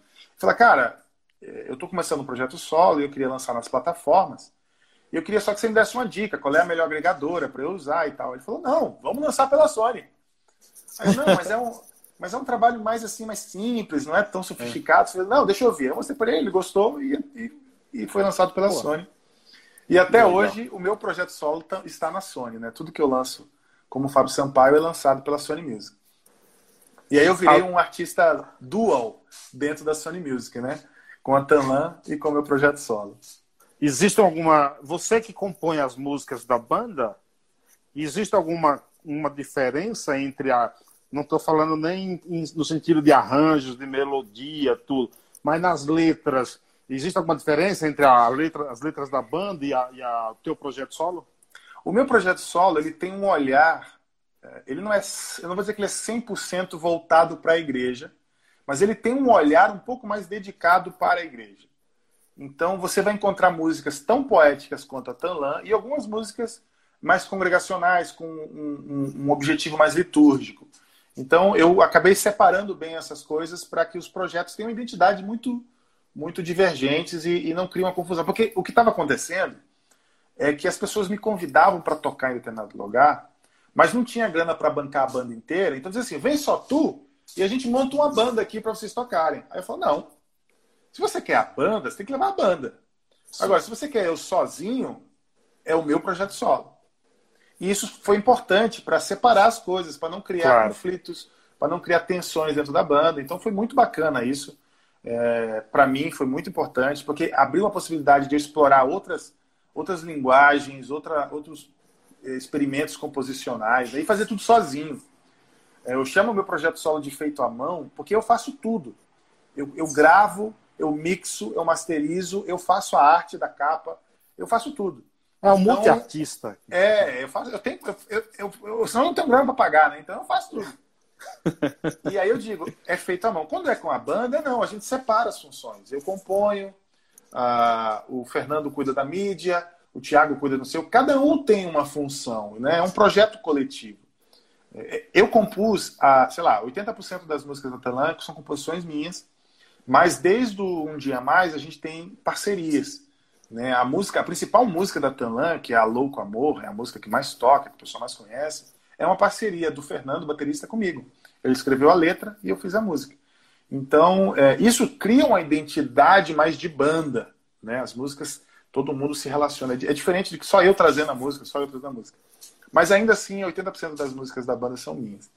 e cara, é, eu estou começando um projeto solo e eu queria lançar nas plataformas. E eu queria só que você me desse uma dica, qual é a melhor agregadora para eu usar e tal. Ele falou, não, vamos lançar pela Sony. Aí, não, mas é um, mas é um trabalho mais assim, mais simples, não é tão sofisticado. É. Não, deixa eu ver. Eu mostrei para ele, ele gostou e, e, e, foi lançado pela Boa. Sony. E até hoje o meu projeto solo tá, está na Sony, né? Tudo que eu lanço como Fábio Sampaio é lançado pela Sony Music. E aí eu virei um artista dual dentro da Sony Music, né? Com a Tanlan e com o meu projeto solo. Existe alguma. Você que compõe as músicas da banda, existe alguma uma diferença entre a. Não estou falando nem no sentido de arranjos, de melodia, tudo, mas nas letras. Existe alguma diferença entre a letra, as letras da banda e, a, e a, o teu projeto solo? O meu projeto solo ele tem um olhar. Ele não é. Eu não vou dizer que ele é 100% voltado para a igreja, mas ele tem um olhar um pouco mais dedicado para a igreja. Então você vai encontrar músicas tão poéticas quanto a Tanlan e algumas músicas mais congregacionais, com um, um, um objetivo mais litúrgico. Então eu acabei separando bem essas coisas para que os projetos tenham identidade muito, muito divergentes e, e não criem uma confusão. Porque o que estava acontecendo é que as pessoas me convidavam para tocar em determinado lugar, mas não tinha grana para bancar a banda inteira. Então dizia assim: vem só tu e a gente monta uma banda aqui para vocês tocarem. Aí eu falo: não, se você quer a banda, você tem que levar a banda. Sim. Agora, se você quer eu sozinho, é o meu projeto solo. E isso foi importante para separar as coisas, para não criar claro. conflitos, para não criar tensões dentro da banda. Então foi muito bacana isso. É, para mim foi muito importante, porque abriu a possibilidade de eu explorar outras, outras linguagens, outra, outros experimentos composicionais, e fazer tudo sozinho. É, eu chamo meu projeto solo de feito à mão, porque eu faço tudo. Eu, eu gravo, eu mixo, eu masterizo, eu faço a arte da capa, eu faço tudo. É um então, multi-artista. É, eu faço, eu tenho, eu, eu, eu, eu senão não tenho grana para pagar, né? Então eu faço tudo. <laughs> e aí eu digo, é feito à mão. Quando é com a banda, não, a gente separa as funções. Eu componho, uh, o Fernando cuida da mídia, o Thiago cuida do seu. Cada um tem uma função, né? É um projeto coletivo. É, eu compus, a, sei lá, 80% das músicas da Talanco são composições minhas. Mas desde Um Dia Mais a gente tem parcerias. Né? A música, a principal música da Tanlan, que é a Louco Amor, é a música que mais toca, que o pessoal mais conhece, é uma parceria do Fernando, baterista, comigo. Ele escreveu a letra e eu fiz a música. Então, é, isso cria uma identidade mais de banda. Né? As músicas, todo mundo se relaciona. É diferente de que só eu trazendo a música, só eu trazendo a música. Mas ainda assim, 80% das músicas da banda são minhas.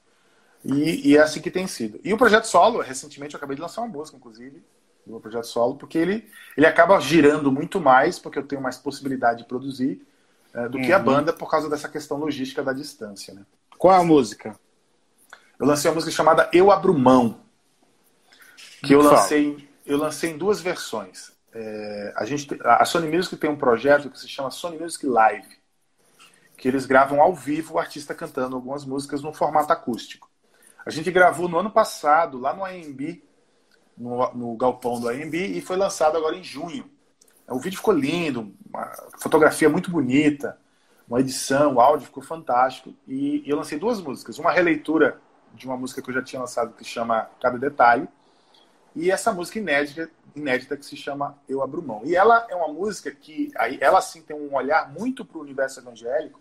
E, e, é assim que tem sido. E o projeto solo, recentemente eu acabei de lançar uma música, inclusive, do meu projeto solo, porque ele, ele acaba girando muito mais, porque eu tenho mais possibilidade de produzir é, do uhum. que a uhum. banda por causa dessa questão logística da distância. Né? Qual a música? Eu lancei uma música chamada Eu Abro Mão, que eu lancei, eu lancei em duas versões. É, a, gente, a Sony Music tem um projeto que se chama Sony Music Live, que eles gravam ao vivo o artista cantando algumas músicas no formato acústico. A gente gravou no ano passado, lá no AMB, no, no galpão do AMB, e foi lançado agora em junho. O vídeo ficou lindo, uma fotografia muito bonita, uma edição, o áudio ficou fantástico. E, e eu lancei duas músicas. Uma releitura de uma música que eu já tinha lançado que chama Cada Detalhe, e essa música inédita, inédita que se chama Eu Abro Mão. E ela é uma música que, ela sim tem um olhar muito para o universo evangélico,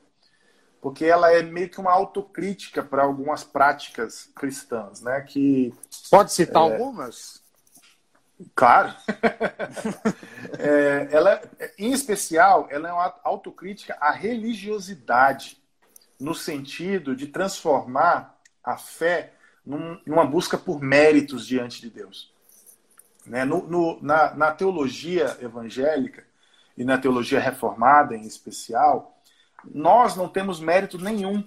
porque ela é meio que uma autocrítica para algumas práticas cristãs, né? Que pode citar é... algumas? Claro. <laughs> é, ela, em especial, ela é uma autocrítica à religiosidade, no sentido de transformar a fé num, numa busca por méritos diante de Deus. Né? No, no, na, na teologia evangélica e na teologia reformada, em especial, nós não temos mérito nenhum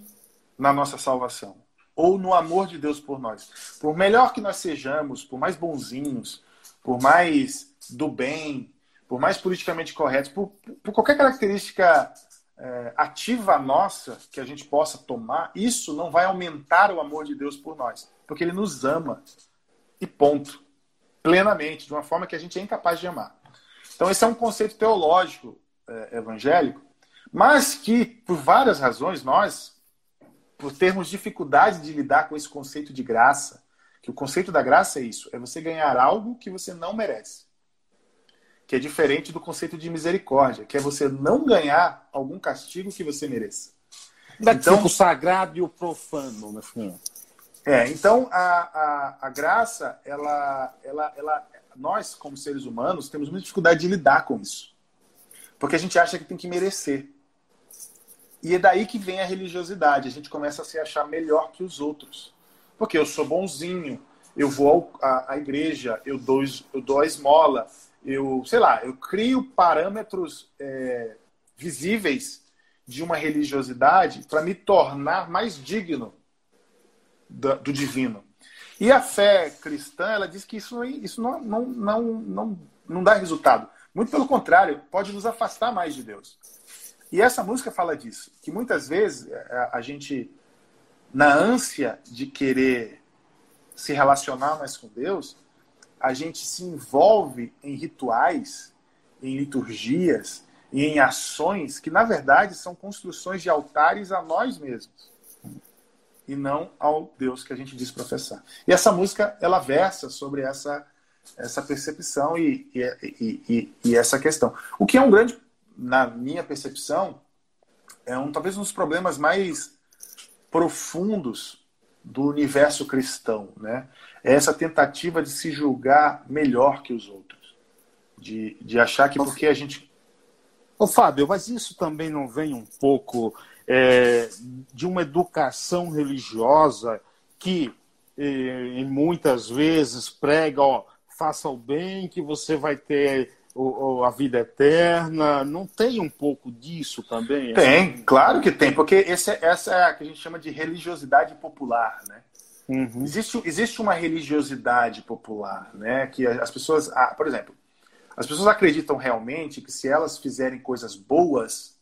na nossa salvação. ou no amor de Deus por nós. Por melhor que nós sejamos, por mais bonzinhos, por mais do bem, por mais politicamente corretos, por, por qualquer característica é, ativa nossa que a gente possa tomar, isso não vai aumentar o amor de Deus por nós, porque Ele nos ama e ponto, plenamente, de uma forma que a gente é incapaz de amar. Então esse é um conceito teológico é, evangélico, mas que por várias razões nós, por termos dificuldade de lidar com esse conceito de graça, que o conceito da graça é isso, é você ganhar algo que você não merece que é diferente do conceito de misericórdia, que é você não ganhar algum castigo que você mereça. Então, o sagrado e o profano, no fim. É, então a, a, a graça, ela, ela, ela, nós, como seres humanos, temos muita dificuldade de lidar com isso. Porque a gente acha que tem que merecer. E é daí que vem a religiosidade. A gente começa a se achar melhor que os outros. Porque eu sou bonzinho, eu vou à, à igreja, eu dou, eu dou a esmola, eu, sei lá, eu crio parâmetros é, visíveis de uma religiosidade para me tornar mais digno do, divino. E a fé cristã, ela diz que isso, isso não, não, não, não, não dá resultado. Muito pelo contrário, pode nos afastar mais de Deus. E essa música fala disso, que muitas vezes a, é, a gente, na ânsia de querer se relacionar mais com Deus, a gente se envolve em rituais, em liturgias e em ações que, na verdade, são construções de altares a nós mesmos e não ao Deus que a gente diz professar. E essa música, ela versa sobre essa, essa percepção e, e, e, e, essa questão. O que é um grande, na minha percepção, é um talvez um dos problemas mais profundos do universo cristão, né? É essa tentativa de se julgar melhor que os outros, de, de achar que porque a gente. Ô Fábio, mas isso também não vem um pouco é, de uma educação religiosa que é, muitas vezes prega, ó, faça o bem que você vai ter a vida eterna. Não tem um pouco disso também? Tem, assim? claro que tem, porque esse, é, essa é a que a gente chama de religiosidade popular, né? Uhum. Existe, existe uma religiosidade popular, né? Que as pessoas, ah, por exemplo, as pessoas acreditam realmente que se elas fizerem coisas boas,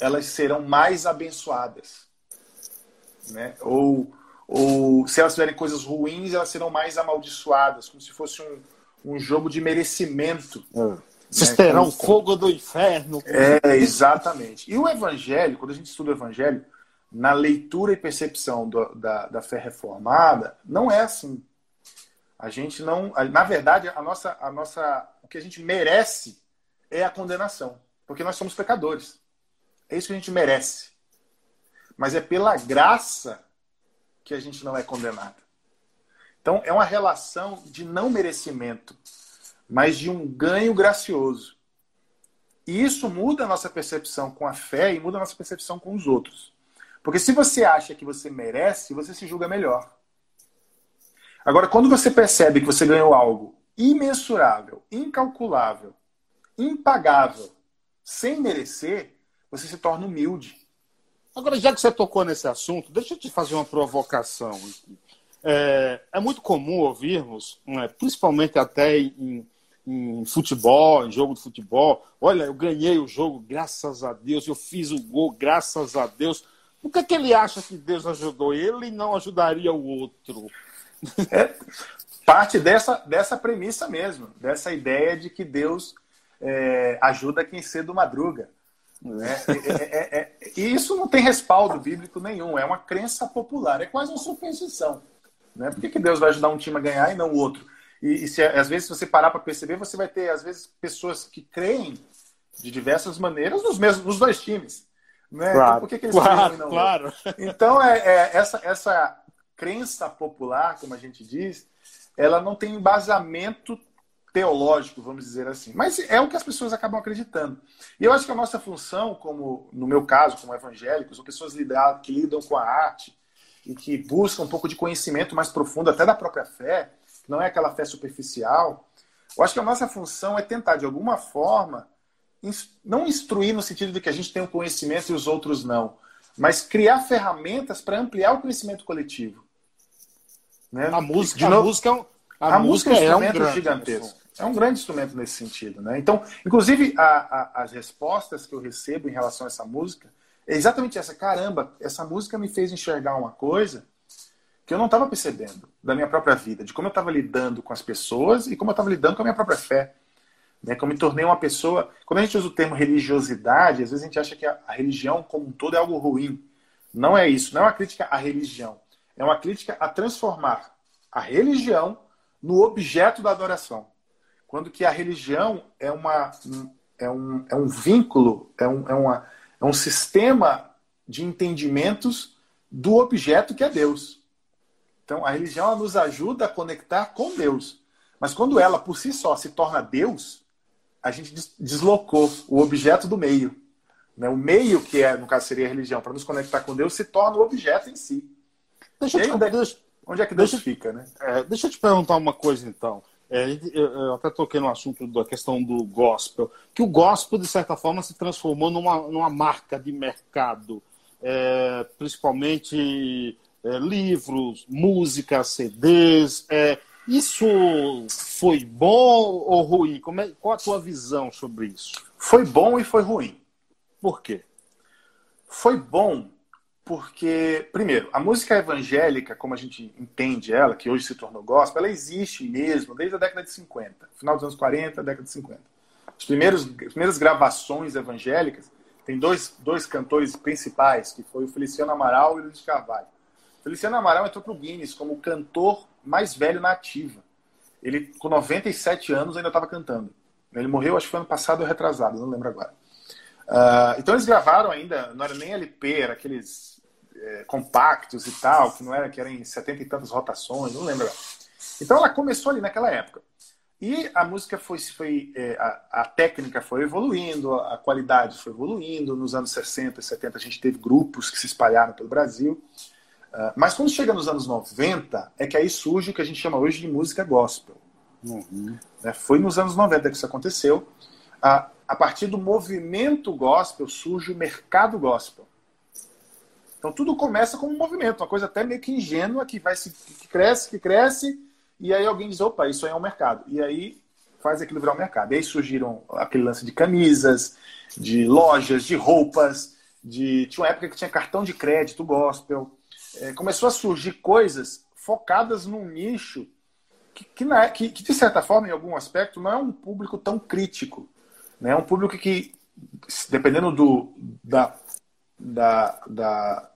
elas serão mais abençoadas, né? Ou, ou se elas fizerem coisas ruins, elas serão mais amaldiçoadas, como se fosse um, um jogo de merecimento. Uhum. Vocês né? terão fogo do inferno. É, exatamente. E o evangelho, quando a gente estuda o evangelho, na leitura e percepção do, da, da fé reformada, não é assim. A gente não. Na verdade, a nossa, a nossa, o que a gente merece é a condenação. Porque nós somos pecadores. É isso que a gente merece. Mas é pela graça que a gente não é condenado. Então, é uma relação de não merecimento, mas de um ganho gracioso. E isso muda a nossa percepção com a fé e muda a nossa percepção com os outros. Porque se você acha que você merece, você se julga melhor. Agora, quando você percebe que você ganhou algo imensurável, incalculável, impagável, sem merecer, você se torna humilde. Agora, já que você tocou nesse assunto, deixa eu te fazer uma provocação. É, é muito comum ouvirmos, né, principalmente até em, em futebol, em jogo de futebol, olha, eu ganhei o jogo, graças a Deus, eu fiz o gol, graças a Deus. Por que, que ele acha que Deus ajudou ele e não ajudaria o outro? É parte dessa, dessa premissa mesmo, dessa ideia de que Deus é, ajuda quem cedo madruga. Né? É, é, é, e isso não tem respaldo bíblico nenhum, é uma crença popular, é quase uma superstição. Né? Por que, que Deus vai ajudar um time a ganhar e não o outro? E, e se, às vezes, se você parar para perceber, você vai ter, às vezes, pessoas que creem de diversas maneiras nos, mesmos, nos dois times. Né? Claro, então, por que, que eles claro, não claro. Então, é, é, essa, essa crença popular, como a gente diz, ela não tem embasamento teológico, vamos dizer assim. Mas é o que as pessoas acabam acreditando. E eu acho que a nossa função, como no meu caso, como evangélicos, ou pessoas que lidam com a arte e que buscam um pouco de conhecimento mais profundo, até da própria fé, não é aquela fé superficial. Eu acho que a nossa função é tentar, de alguma forma, não instruir no sentido de que a gente tem o conhecimento e os outros não, mas criar ferramentas para ampliar o conhecimento coletivo. Né? A música, a música é um, a, a música, música é um instrumento gigantesco. É um grande instrumento nesse sentido. Né? Então, inclusive, a, a, as respostas que eu recebo em relação a essa música é exatamente essa. Caramba, essa música me fez enxergar uma coisa que eu não estava percebendo da minha própria vida, de como eu estava lidando com as pessoas e como eu estava lidando com a minha própria fé. Né? Como eu me tornei uma pessoa. Quando a gente usa o termo religiosidade, às vezes a gente acha que a, a religião como um todo é algo ruim. Não é isso. Não é uma crítica à religião. É uma crítica a transformar a religião no objeto da adoração. Quando que a religião é, uma, é, um, é um vínculo, é um, é, uma, é um sistema de entendimentos do objeto que é Deus. Então, a religião nos ajuda a conectar com Deus. Mas quando ela, por si só, se torna Deus, a gente deslocou o objeto do meio. Né? O meio, que é, no caso seria a religião, para nos conectar com Deus, se torna o objeto em si. Deixa onde, é, onde, é, que Deus deixa, fica, né? É, deixa eu te perguntar uma coisa, então. É, eu até toquei no assunto da questão do gospel, que o gospel, de certa forma, se transformou numa, numa marca de mercado, é, principalmente é, livros, músicas, CDs. É, isso foi bom ou ruim? Como é, qual a tua visão sobre isso? Foi bom e foi ruim. Por quê? Foi bom porque, primeiro, a música evangélica, como a gente entende ela, que hoje se tornou gospel, ela existe mesmo desde a década de 50, final dos anos 40, década de 50. Os primeiros, as primeiras gravações evangélicas, tem dois, dois cantores principais, que foi o Feliciano Amaral e o Luiz Carvalho. O Feliciano Amaral entrou para o Guinness como o cantor mais velho na ativa. Ele, com 97 anos, ainda estava cantando. Ele morreu, acho que foi ano passado ou retrasado, não lembro agora. Uh, então eles gravaram ainda, não era nem LP, era aqueles é, compactos e tal, que não era que eram em setenta e tantas rotações, não lembro. Então ela começou ali naquela época. E a música foi, foi é, a, a, técnica foi evoluindo, a qualidade foi evoluindo. Nos anos 60 e 70 a gente teve grupos que se espalharam pelo Brasil. Uh, mas quando chega nos anos 90, é que aí surge o que a gente chama hoje de música gospel. Uhum. É, foi nos anos 90 que isso aconteceu. Uh, a partir do movimento gospel surge o mercado gospel. Então tudo começa como um movimento, uma coisa até meio que ingênua, que vai se que cresce, que cresce, e aí alguém diz, opa, isso aí é um mercado. E aí faz aquilo virar um mercado. E aí surgiram aquele lance de camisas, de lojas, de roupas, de. Tinha uma época que tinha cartão de crédito, gospel. É, começou a surgir coisas focadas num nicho que, que, na, que, que, de certa forma, em algum aspecto, não é um público tão crítico. Né? É um público que, dependendo do, da da, da,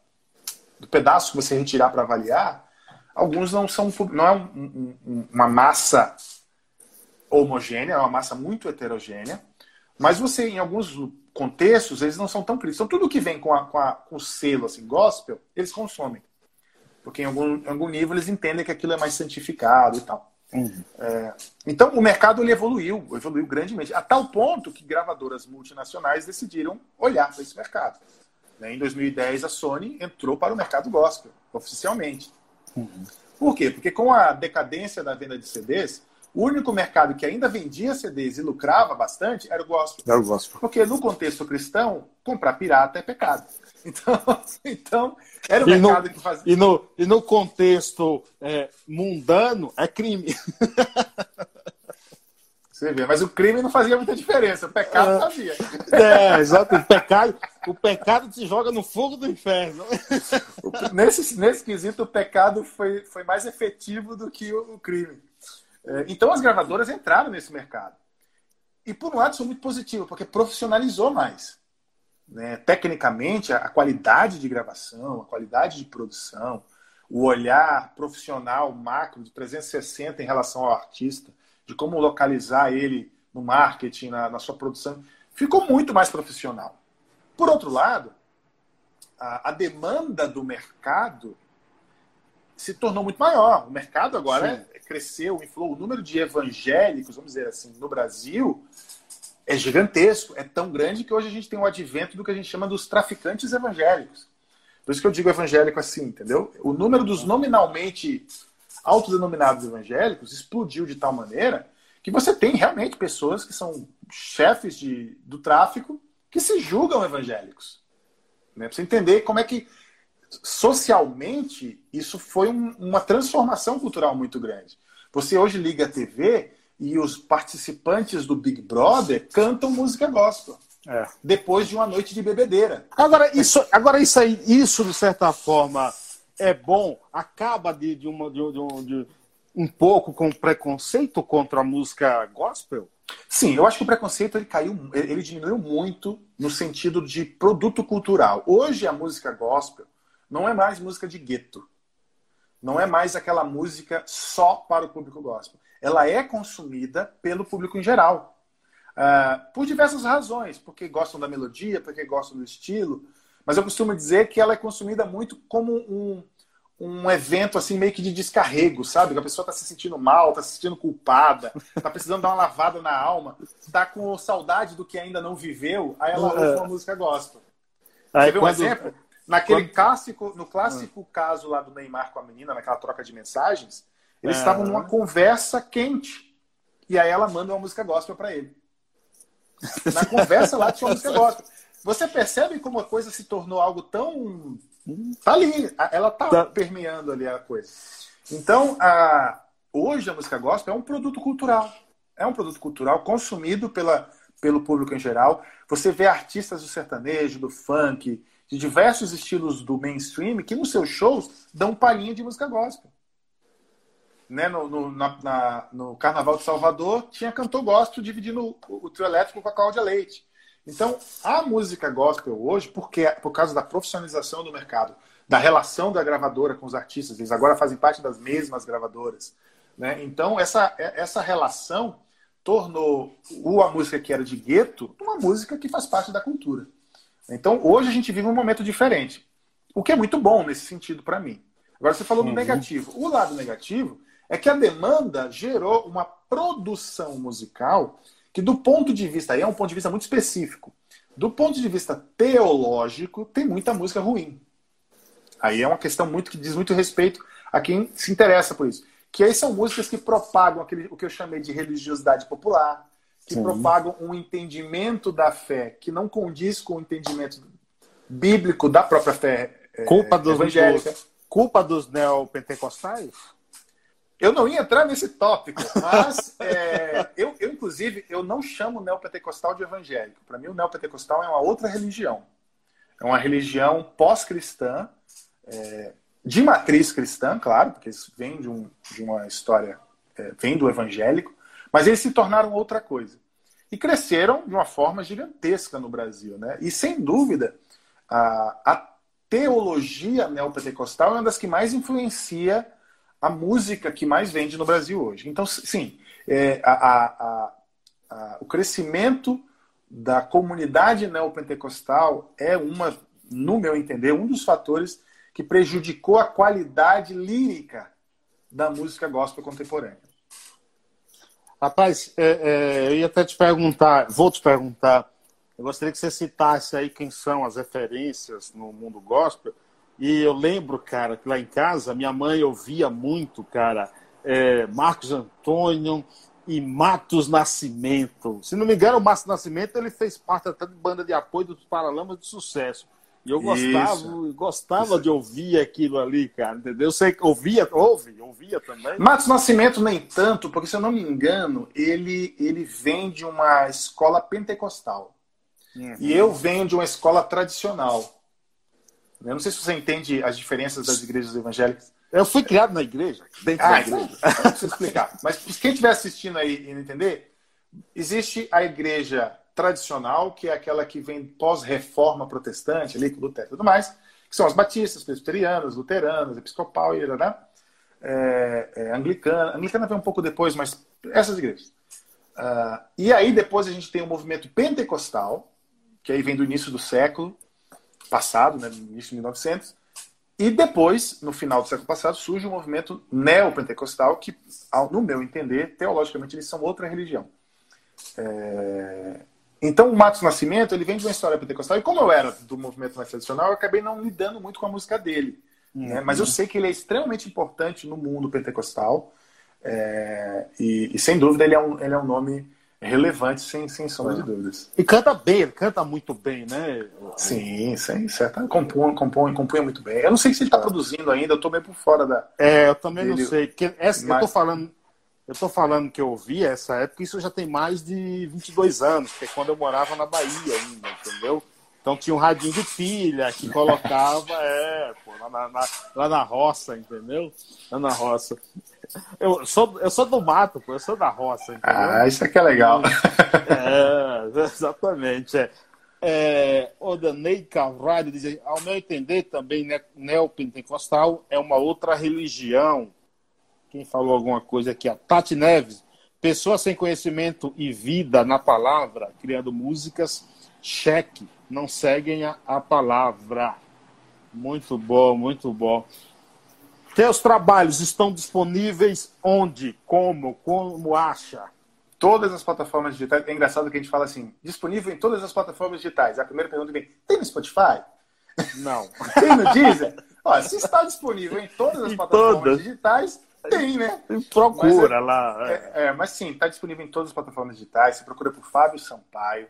do pedaço que você retirar para avaliar, alguns não são não é um, um, uma massa homogênea, é uma massa muito heterogênea, mas você em alguns contextos eles não são tão críticos. Então tudo que vem com, a, com, a, com o selo assim gospel eles consomem, porque em algum, em algum nível eles entendem que aquilo é mais santificado e tal. Uhum. É, então o mercado ele evoluiu, evoluiu grandemente, a tal ponto que gravadoras multinacionais decidiram olhar para esse mercado. Né? Em 2010, a Sony entrou para o mercado gospel, oficialmente. Uhum. Por quê? Porque com a decadência da venda de CDs, o único mercado que ainda vendia CDs e lucrava bastante era o gospel. Era o gospel. Porque no contexto cristão, comprar pirata é pecado. <laughs> Então, então era o e mercado no, que fazia. E no, e no contexto é, mundano, é crime. <laughs> Você vê, mas o crime não fazia muita diferença, o pecado é. fazia. É, exato. O pecado, o pecado te joga no fogo do inferno. Nesse, nesse quesito, o pecado foi, foi mais efetivo do que o, o crime. É, então as gravadoras entraram nesse mercado. E por um lado são muito positivo, porque profissionalizou mais. Né? Tecnicamente, a qualidade de gravação, a qualidade de produção, o olhar profissional macro de 360 em relação ao artista de como localizar ele no marketing, na, na sua produção, ficou muito mais profissional. Por outro lado, a, a demanda do mercado se tornou muito maior. O mercado agora é, cresceu, inflou. O número de evangélicos, vamos dizer assim, no Brasil é gigantesco. É tão grande que hoje a gente tem o advento do que a gente chama dos traficantes evangélicos. Por isso que eu digo evangélico assim, entendeu? O número dos nominalmente autodenominados evangélicos explodiu de tal maneira que você tem realmente pessoas que são chefes de, do tráfico que se julgam evangélicos. Né? Pra você entender como é que socialmente, isso foi um, uma transformação cultural muito grande. Você hoje liga a TV e os participantes do Big Brother cantam música gospel. É. Depois de uma noite de bebedeira. Agora, isso, agora isso aí, isso de certa forma é bom, acaba de, de, uma, de, de, um pouco com preconceito contra a música gospel? Sim, eu acho que o preconceito ele caiu, ele diminuiu muito no sentido de produto cultural. Hoje a música gospel não é mais música de gueto. Não é mais aquela música só para o público gospel. Ela é consumida pelo público em geral. Uh, por diversas razões, porque gostam da melodia, porque gostam do estilo. Mas eu costumo dizer que ela é consumida muito como um, um evento assim meio que de descarrego, sabe? Que a pessoa está se sentindo mal, está se sentindo culpada, está precisando dar uma lavada na alma, está com saudade do que ainda não viveu, aí ela ouve uma música gospel. Aí, Você vê um quando... exemplo? Naquele Quando... clássico, no clássico hum. caso lá do Neymar com a menina, naquela troca de mensagens, eles é. estavam numa conversa quente. E aí ela manda uma música gospel para ele. Na conversa lá tinha uma música gospel. Você percebe como a coisa se tornou algo tão. Tá ali, ela tá, tá. permeando ali a coisa. Então, a... hoje a música gospel é um produto cultural. É um produto cultural consumido pela, pelo público em geral. Você vê artistas do sertanejo, do funk, de diversos estilos do mainstream que nos seus shows dão palhinha de música gospel. Né? No, no, na, na, no Carnaval de Salvador tinha cantor gospel dividindo o, o trio elétrico com a Cláudia Leite. Então, a música gospel hoje, porque por causa da profissionalização do mercado, da relação da gravadora com os artistas, eles agora fazem parte das mesmas gravadoras. Né? Então, essa, essa relação tornou a música que era de gueto uma música que faz parte da cultura. Então, hoje a gente vive um momento diferente. O que é muito bom nesse sentido para mim. Agora, você falou uhum. do negativo. O lado negativo é que a demanda gerou uma produção musical que, do ponto de vista, aí é um ponto de vista muito específico, do ponto de vista teológico, tem muita música ruim. Aí é uma questão muito que diz muito respeito a quem se interessa por isso. Que aí são músicas que propagam aquele, o que eu chamei de religiosidade popular, que Sim. propagam um entendimento da fé que não condiz com o entendimento bíblico da própria fé é, culpa dos, evangélica. Dos, culpa dos neopentecostais? Eu não ia entrar nesse tópico, mas é, eu, eu, inclusive, eu não chamo o neopentecostal de evangélico. Para mim, o neopentecostal é uma outra religião. É uma religião pós-cristã, é, de matriz cristã, claro, porque isso vem de, um, de uma história, é, vem do evangélico, mas eles se tornaram outra coisa. E cresceram de uma forma gigantesca no Brasil. Né? E, sem dúvida, a, a teologia neopentecostal é uma das que mais influencia a música que mais vende no Brasil hoje. Então, sim, é, a, a, o crescimento da comunidade neopentecostal é uma, no meu entender, um dos fatores que prejudicou a qualidade lírica da música gospel contemporânea. Rapaz, é, é, eu ia até te perguntar, vou te perguntar, eu gostaria que você citasse aí quem são as referências no mundo gospel. E eu lembro, cara, que lá em casa, minha mãe ouvia muito, cara, é, Marcos Antônio e Matos Nascimento. Se não me engano, o Matos Nascimento ele fez parte até de banda de apoio dos Paralamas de Sucesso. E eu gostava, Isso. gostava Isso. de ouvir aquilo ali, cara, entendeu? Que ouvia, ouve, ouvia também. Matos Nascimento nem tanto, porque se eu não me engano, ele, ele vem de uma escola pentecostal. Uhum. E eu venho de uma escola tradicional. Eu não sei se você entende as diferenças das igrejas evangélicas. Eu fui criado na igreja, dentro ah, da igreja. Não, não preciso explicar. Mas quem estiver assistindo aí e não entender, existe a igreja tradicional, que é aquela que vem pós-reforma protestante, ali com Lutero e tudo mais, que são as batistas, presbiterianas, luteranas, episcopal e né? é, é, anglicana. Anglicana vem um pouco depois, mas essas igrejas. Uh, e aí depois a gente tem o movimento pentecostal, que aí vem do início do século passado, né, início de 1900, e depois, no final do século passado, surge o movimento neopentecostal, que, no meu entender, teologicamente, eles são outra religião. É... Então, o Matos Nascimento, ele vem de uma história pentecostal. E como eu era do movimento mais tradicional, eu acabei não lidando muito com a música dele. Uhum. Né? Mas eu sei que ele é extremamente importante no mundo pentecostal. É... E, e, sem dúvida, ele é um, ele é um nome relevante, sem, sem sombra de dúvidas. E canta bem, ele canta muito bem, né? Sim, sim, certo. Compõe, compõe, compõe muito bem. Eu não sei se ele está produzindo ainda, eu estou meio por fora da. É, eu também dele, não sei. Porque essa, mas... eu estou falando. Eu tô falando que eu ouvi essa época, isso já tem mais de 22 anos, que é quando eu morava na Bahia ainda, entendeu? Então tinha um radinho de pilha que colocava, é, pô, lá, na, lá na roça, entendeu? Lá na roça. Eu sou, eu sou do mato, pô, eu sou da roça. Entendeu? Ah, isso aqui é legal. É, <laughs> exatamente. É. É, o Danei Carvalho diz, ao meu entender, também né, neopentecostal é uma outra religião. Quem falou alguma coisa aqui? A Tati Neves. Pessoas sem conhecimento e vida na palavra, criando músicas, cheque, não seguem a, a palavra. Muito bom, muito bom. Teus trabalhos estão disponíveis onde? Como? Como acha? Todas as plataformas digitais. É engraçado que a gente fala assim, disponível em todas as plataformas digitais. A primeira pergunta vem, tem no Spotify? Não. <laughs> tem no Deezer? Olha, se está disponível em todas as em plataformas todas. digitais, tem, né? Procura mas, é, lá. É, é, mas sim, está disponível em todas as plataformas digitais. Você procura por Fábio Sampaio.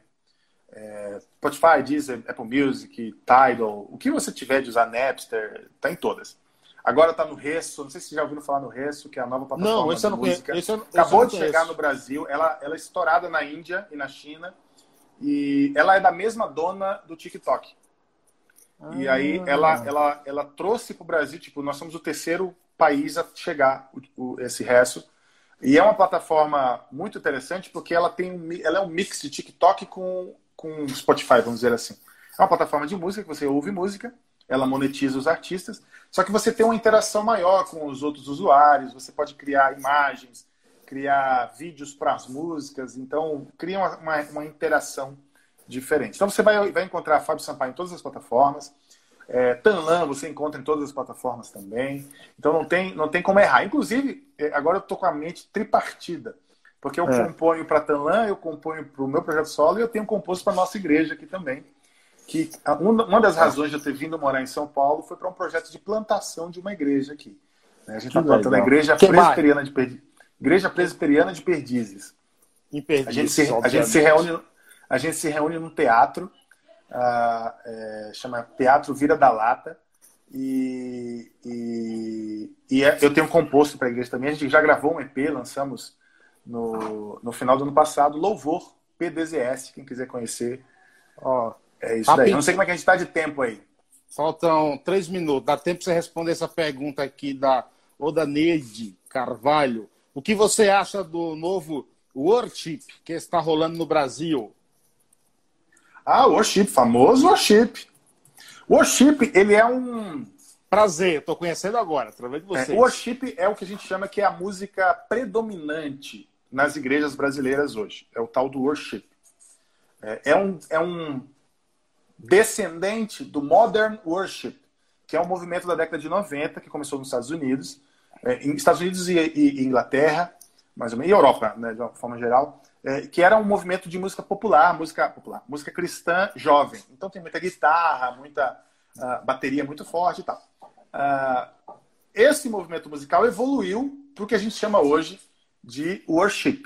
É, Spotify, Deezer, Apple Music, Tidal, o que você tiver de usar Napster, está em todas. Agora está no Resso, não sei se vocês já ouviram falar no Resso, que é a nova plataforma não, esse de não música. Esse eu, Acabou de chegar no Brasil, ela, ela é estourada na Índia e na China, e ela é da mesma dona do TikTok. Ah. E aí ah. ela, ela, ela trouxe para o Brasil, tipo, nós somos o terceiro país a chegar o, o, esse Resso. E é uma plataforma muito interessante porque ela tem ela é um mix de TikTok com, com Spotify, vamos dizer assim. É uma plataforma de música que você ouve música ela monetiza os artistas, só que você tem uma interação maior com os outros usuários, você pode criar imagens, criar vídeos para as músicas, então cria uma, uma, uma, interação diferente. Então você vai, vai encontrar Fábio Sampaio em todas as plataformas, é, Tanlan você encontra em todas as plataformas também, então não tem, não tem como errar. Inclusive, é, agora eu estou com a mente tripartida, porque eu é. componho para Tanlan, eu componho para o meu projeto solo e eu tenho composto para a nossa igreja aqui também que uma das razões de eu ter vindo morar em São Paulo foi para um projeto de plantação de uma igreja aqui. Né? A gente está plantando a igreja presbiteriana de, Perdi... igreja presbiteriana de Perdizes. Em Perdizes, a gente se, a gente se reúne a gente se reúne num teatro uh, é, chama Teatro Vira da Lata e, e, e é, eu tenho composto para a igreja também. A gente já gravou um EP, lançamos no, no final do ano passado, Louvor PDZS, quem quiser conhecer. Ó, é isso Rapidinho. daí. Não sei como é que a gente está de tempo aí. Faltam três minutos. Dá tempo para você responder essa pergunta aqui da Oda Neide Carvalho. O que você acha do novo worship que está rolando no Brasil? Ah, worship, famoso worship. Worship, ele é um... Prazer, estou conhecendo agora, através de vocês. É, worship é o que a gente chama que é a música predominante nas igrejas brasileiras hoje. É o tal do worship. É, é um, é um descendente do Modern Worship, que é um movimento da década de 90 que começou nos Estados Unidos, é, Estados Unidos e, e, e Inglaterra, mais ou menos, e Europa, né, de uma forma geral, é, que era um movimento de música popular, música popular, música cristã jovem. Então tem muita guitarra, muita uh, bateria muito forte e tal. Uh, esse movimento musical evoluiu para o que a gente chama hoje de worship,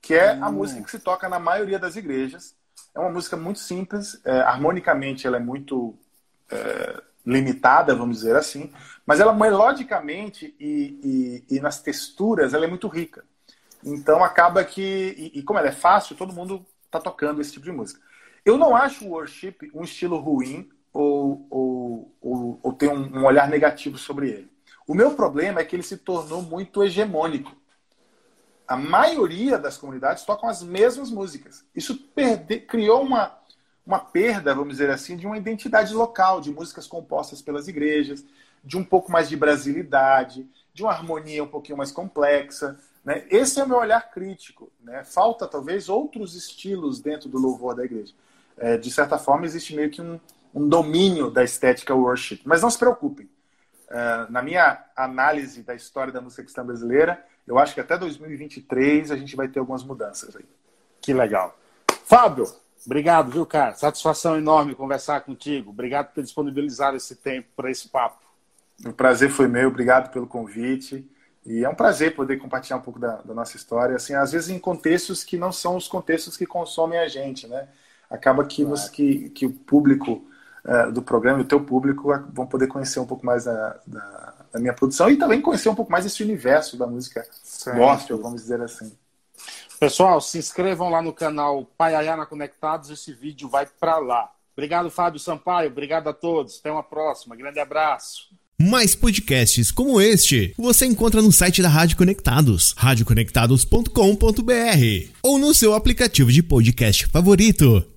que é a hum. música que se toca na maioria das igrejas, é uma música muito simples, é, harmonicamente ela é muito é, limitada, vamos dizer assim, mas ela melodicamente e, e, e, nas texturas ela é muito rica. Então acaba que, e, e como ela é fácil, todo mundo está tocando esse tipo de música. Eu não acho o worship um estilo ruim ou, ou, ou, ou um, um olhar negativo sobre ele. O meu problema é que ele se tornou muito hegemônico a maioria das comunidades tocam as mesmas músicas. Isso perde, criou uma, uma perda, vamos dizer assim, de uma identidade local, de músicas compostas pelas igrejas, de um pouco mais de brasilidade, de uma harmonia um pouquinho mais complexa. Né? Esse é o meu olhar crítico. Né? Falta, talvez, outros estilos dentro do louvor da igreja. É, de certa forma, existe meio que um, um domínio da estética worship. Mas não se preocupem. É, na minha análise da história da música cristã brasileira, eu acho que até 2023 a gente vai ter algumas mudanças aí. Que legal. Fábio, obrigado, viu, cara? Satisfação enorme conversar contigo. Obrigado por ter disponibilizado esse tempo para esse papo. O prazer foi meu, obrigado pelo convite. E é um prazer poder compartilhar um pouco da, da, nossa história, assim, às vezes em contextos que não são os contextos que consomem a gente, né? Acaba que, claro. você, que, que o público uh, do programa, o teu público, vão poder conhecer um pouco mais da, da, da, minha produção e também conhecer um pouco mais esse universo da música certo. gospel, vamos dizer assim. Pessoal, se inscrevam lá no canal Paiayana Conectados, esse vídeo vai para lá. Obrigado, Fábio Sampaio. Obrigado a todos. Até uma próxima. Grande abraço. Mais podcasts como este você encontra no site da Rádio Conectados, radioconectados.com.br ou no seu aplicativo de podcast favorito.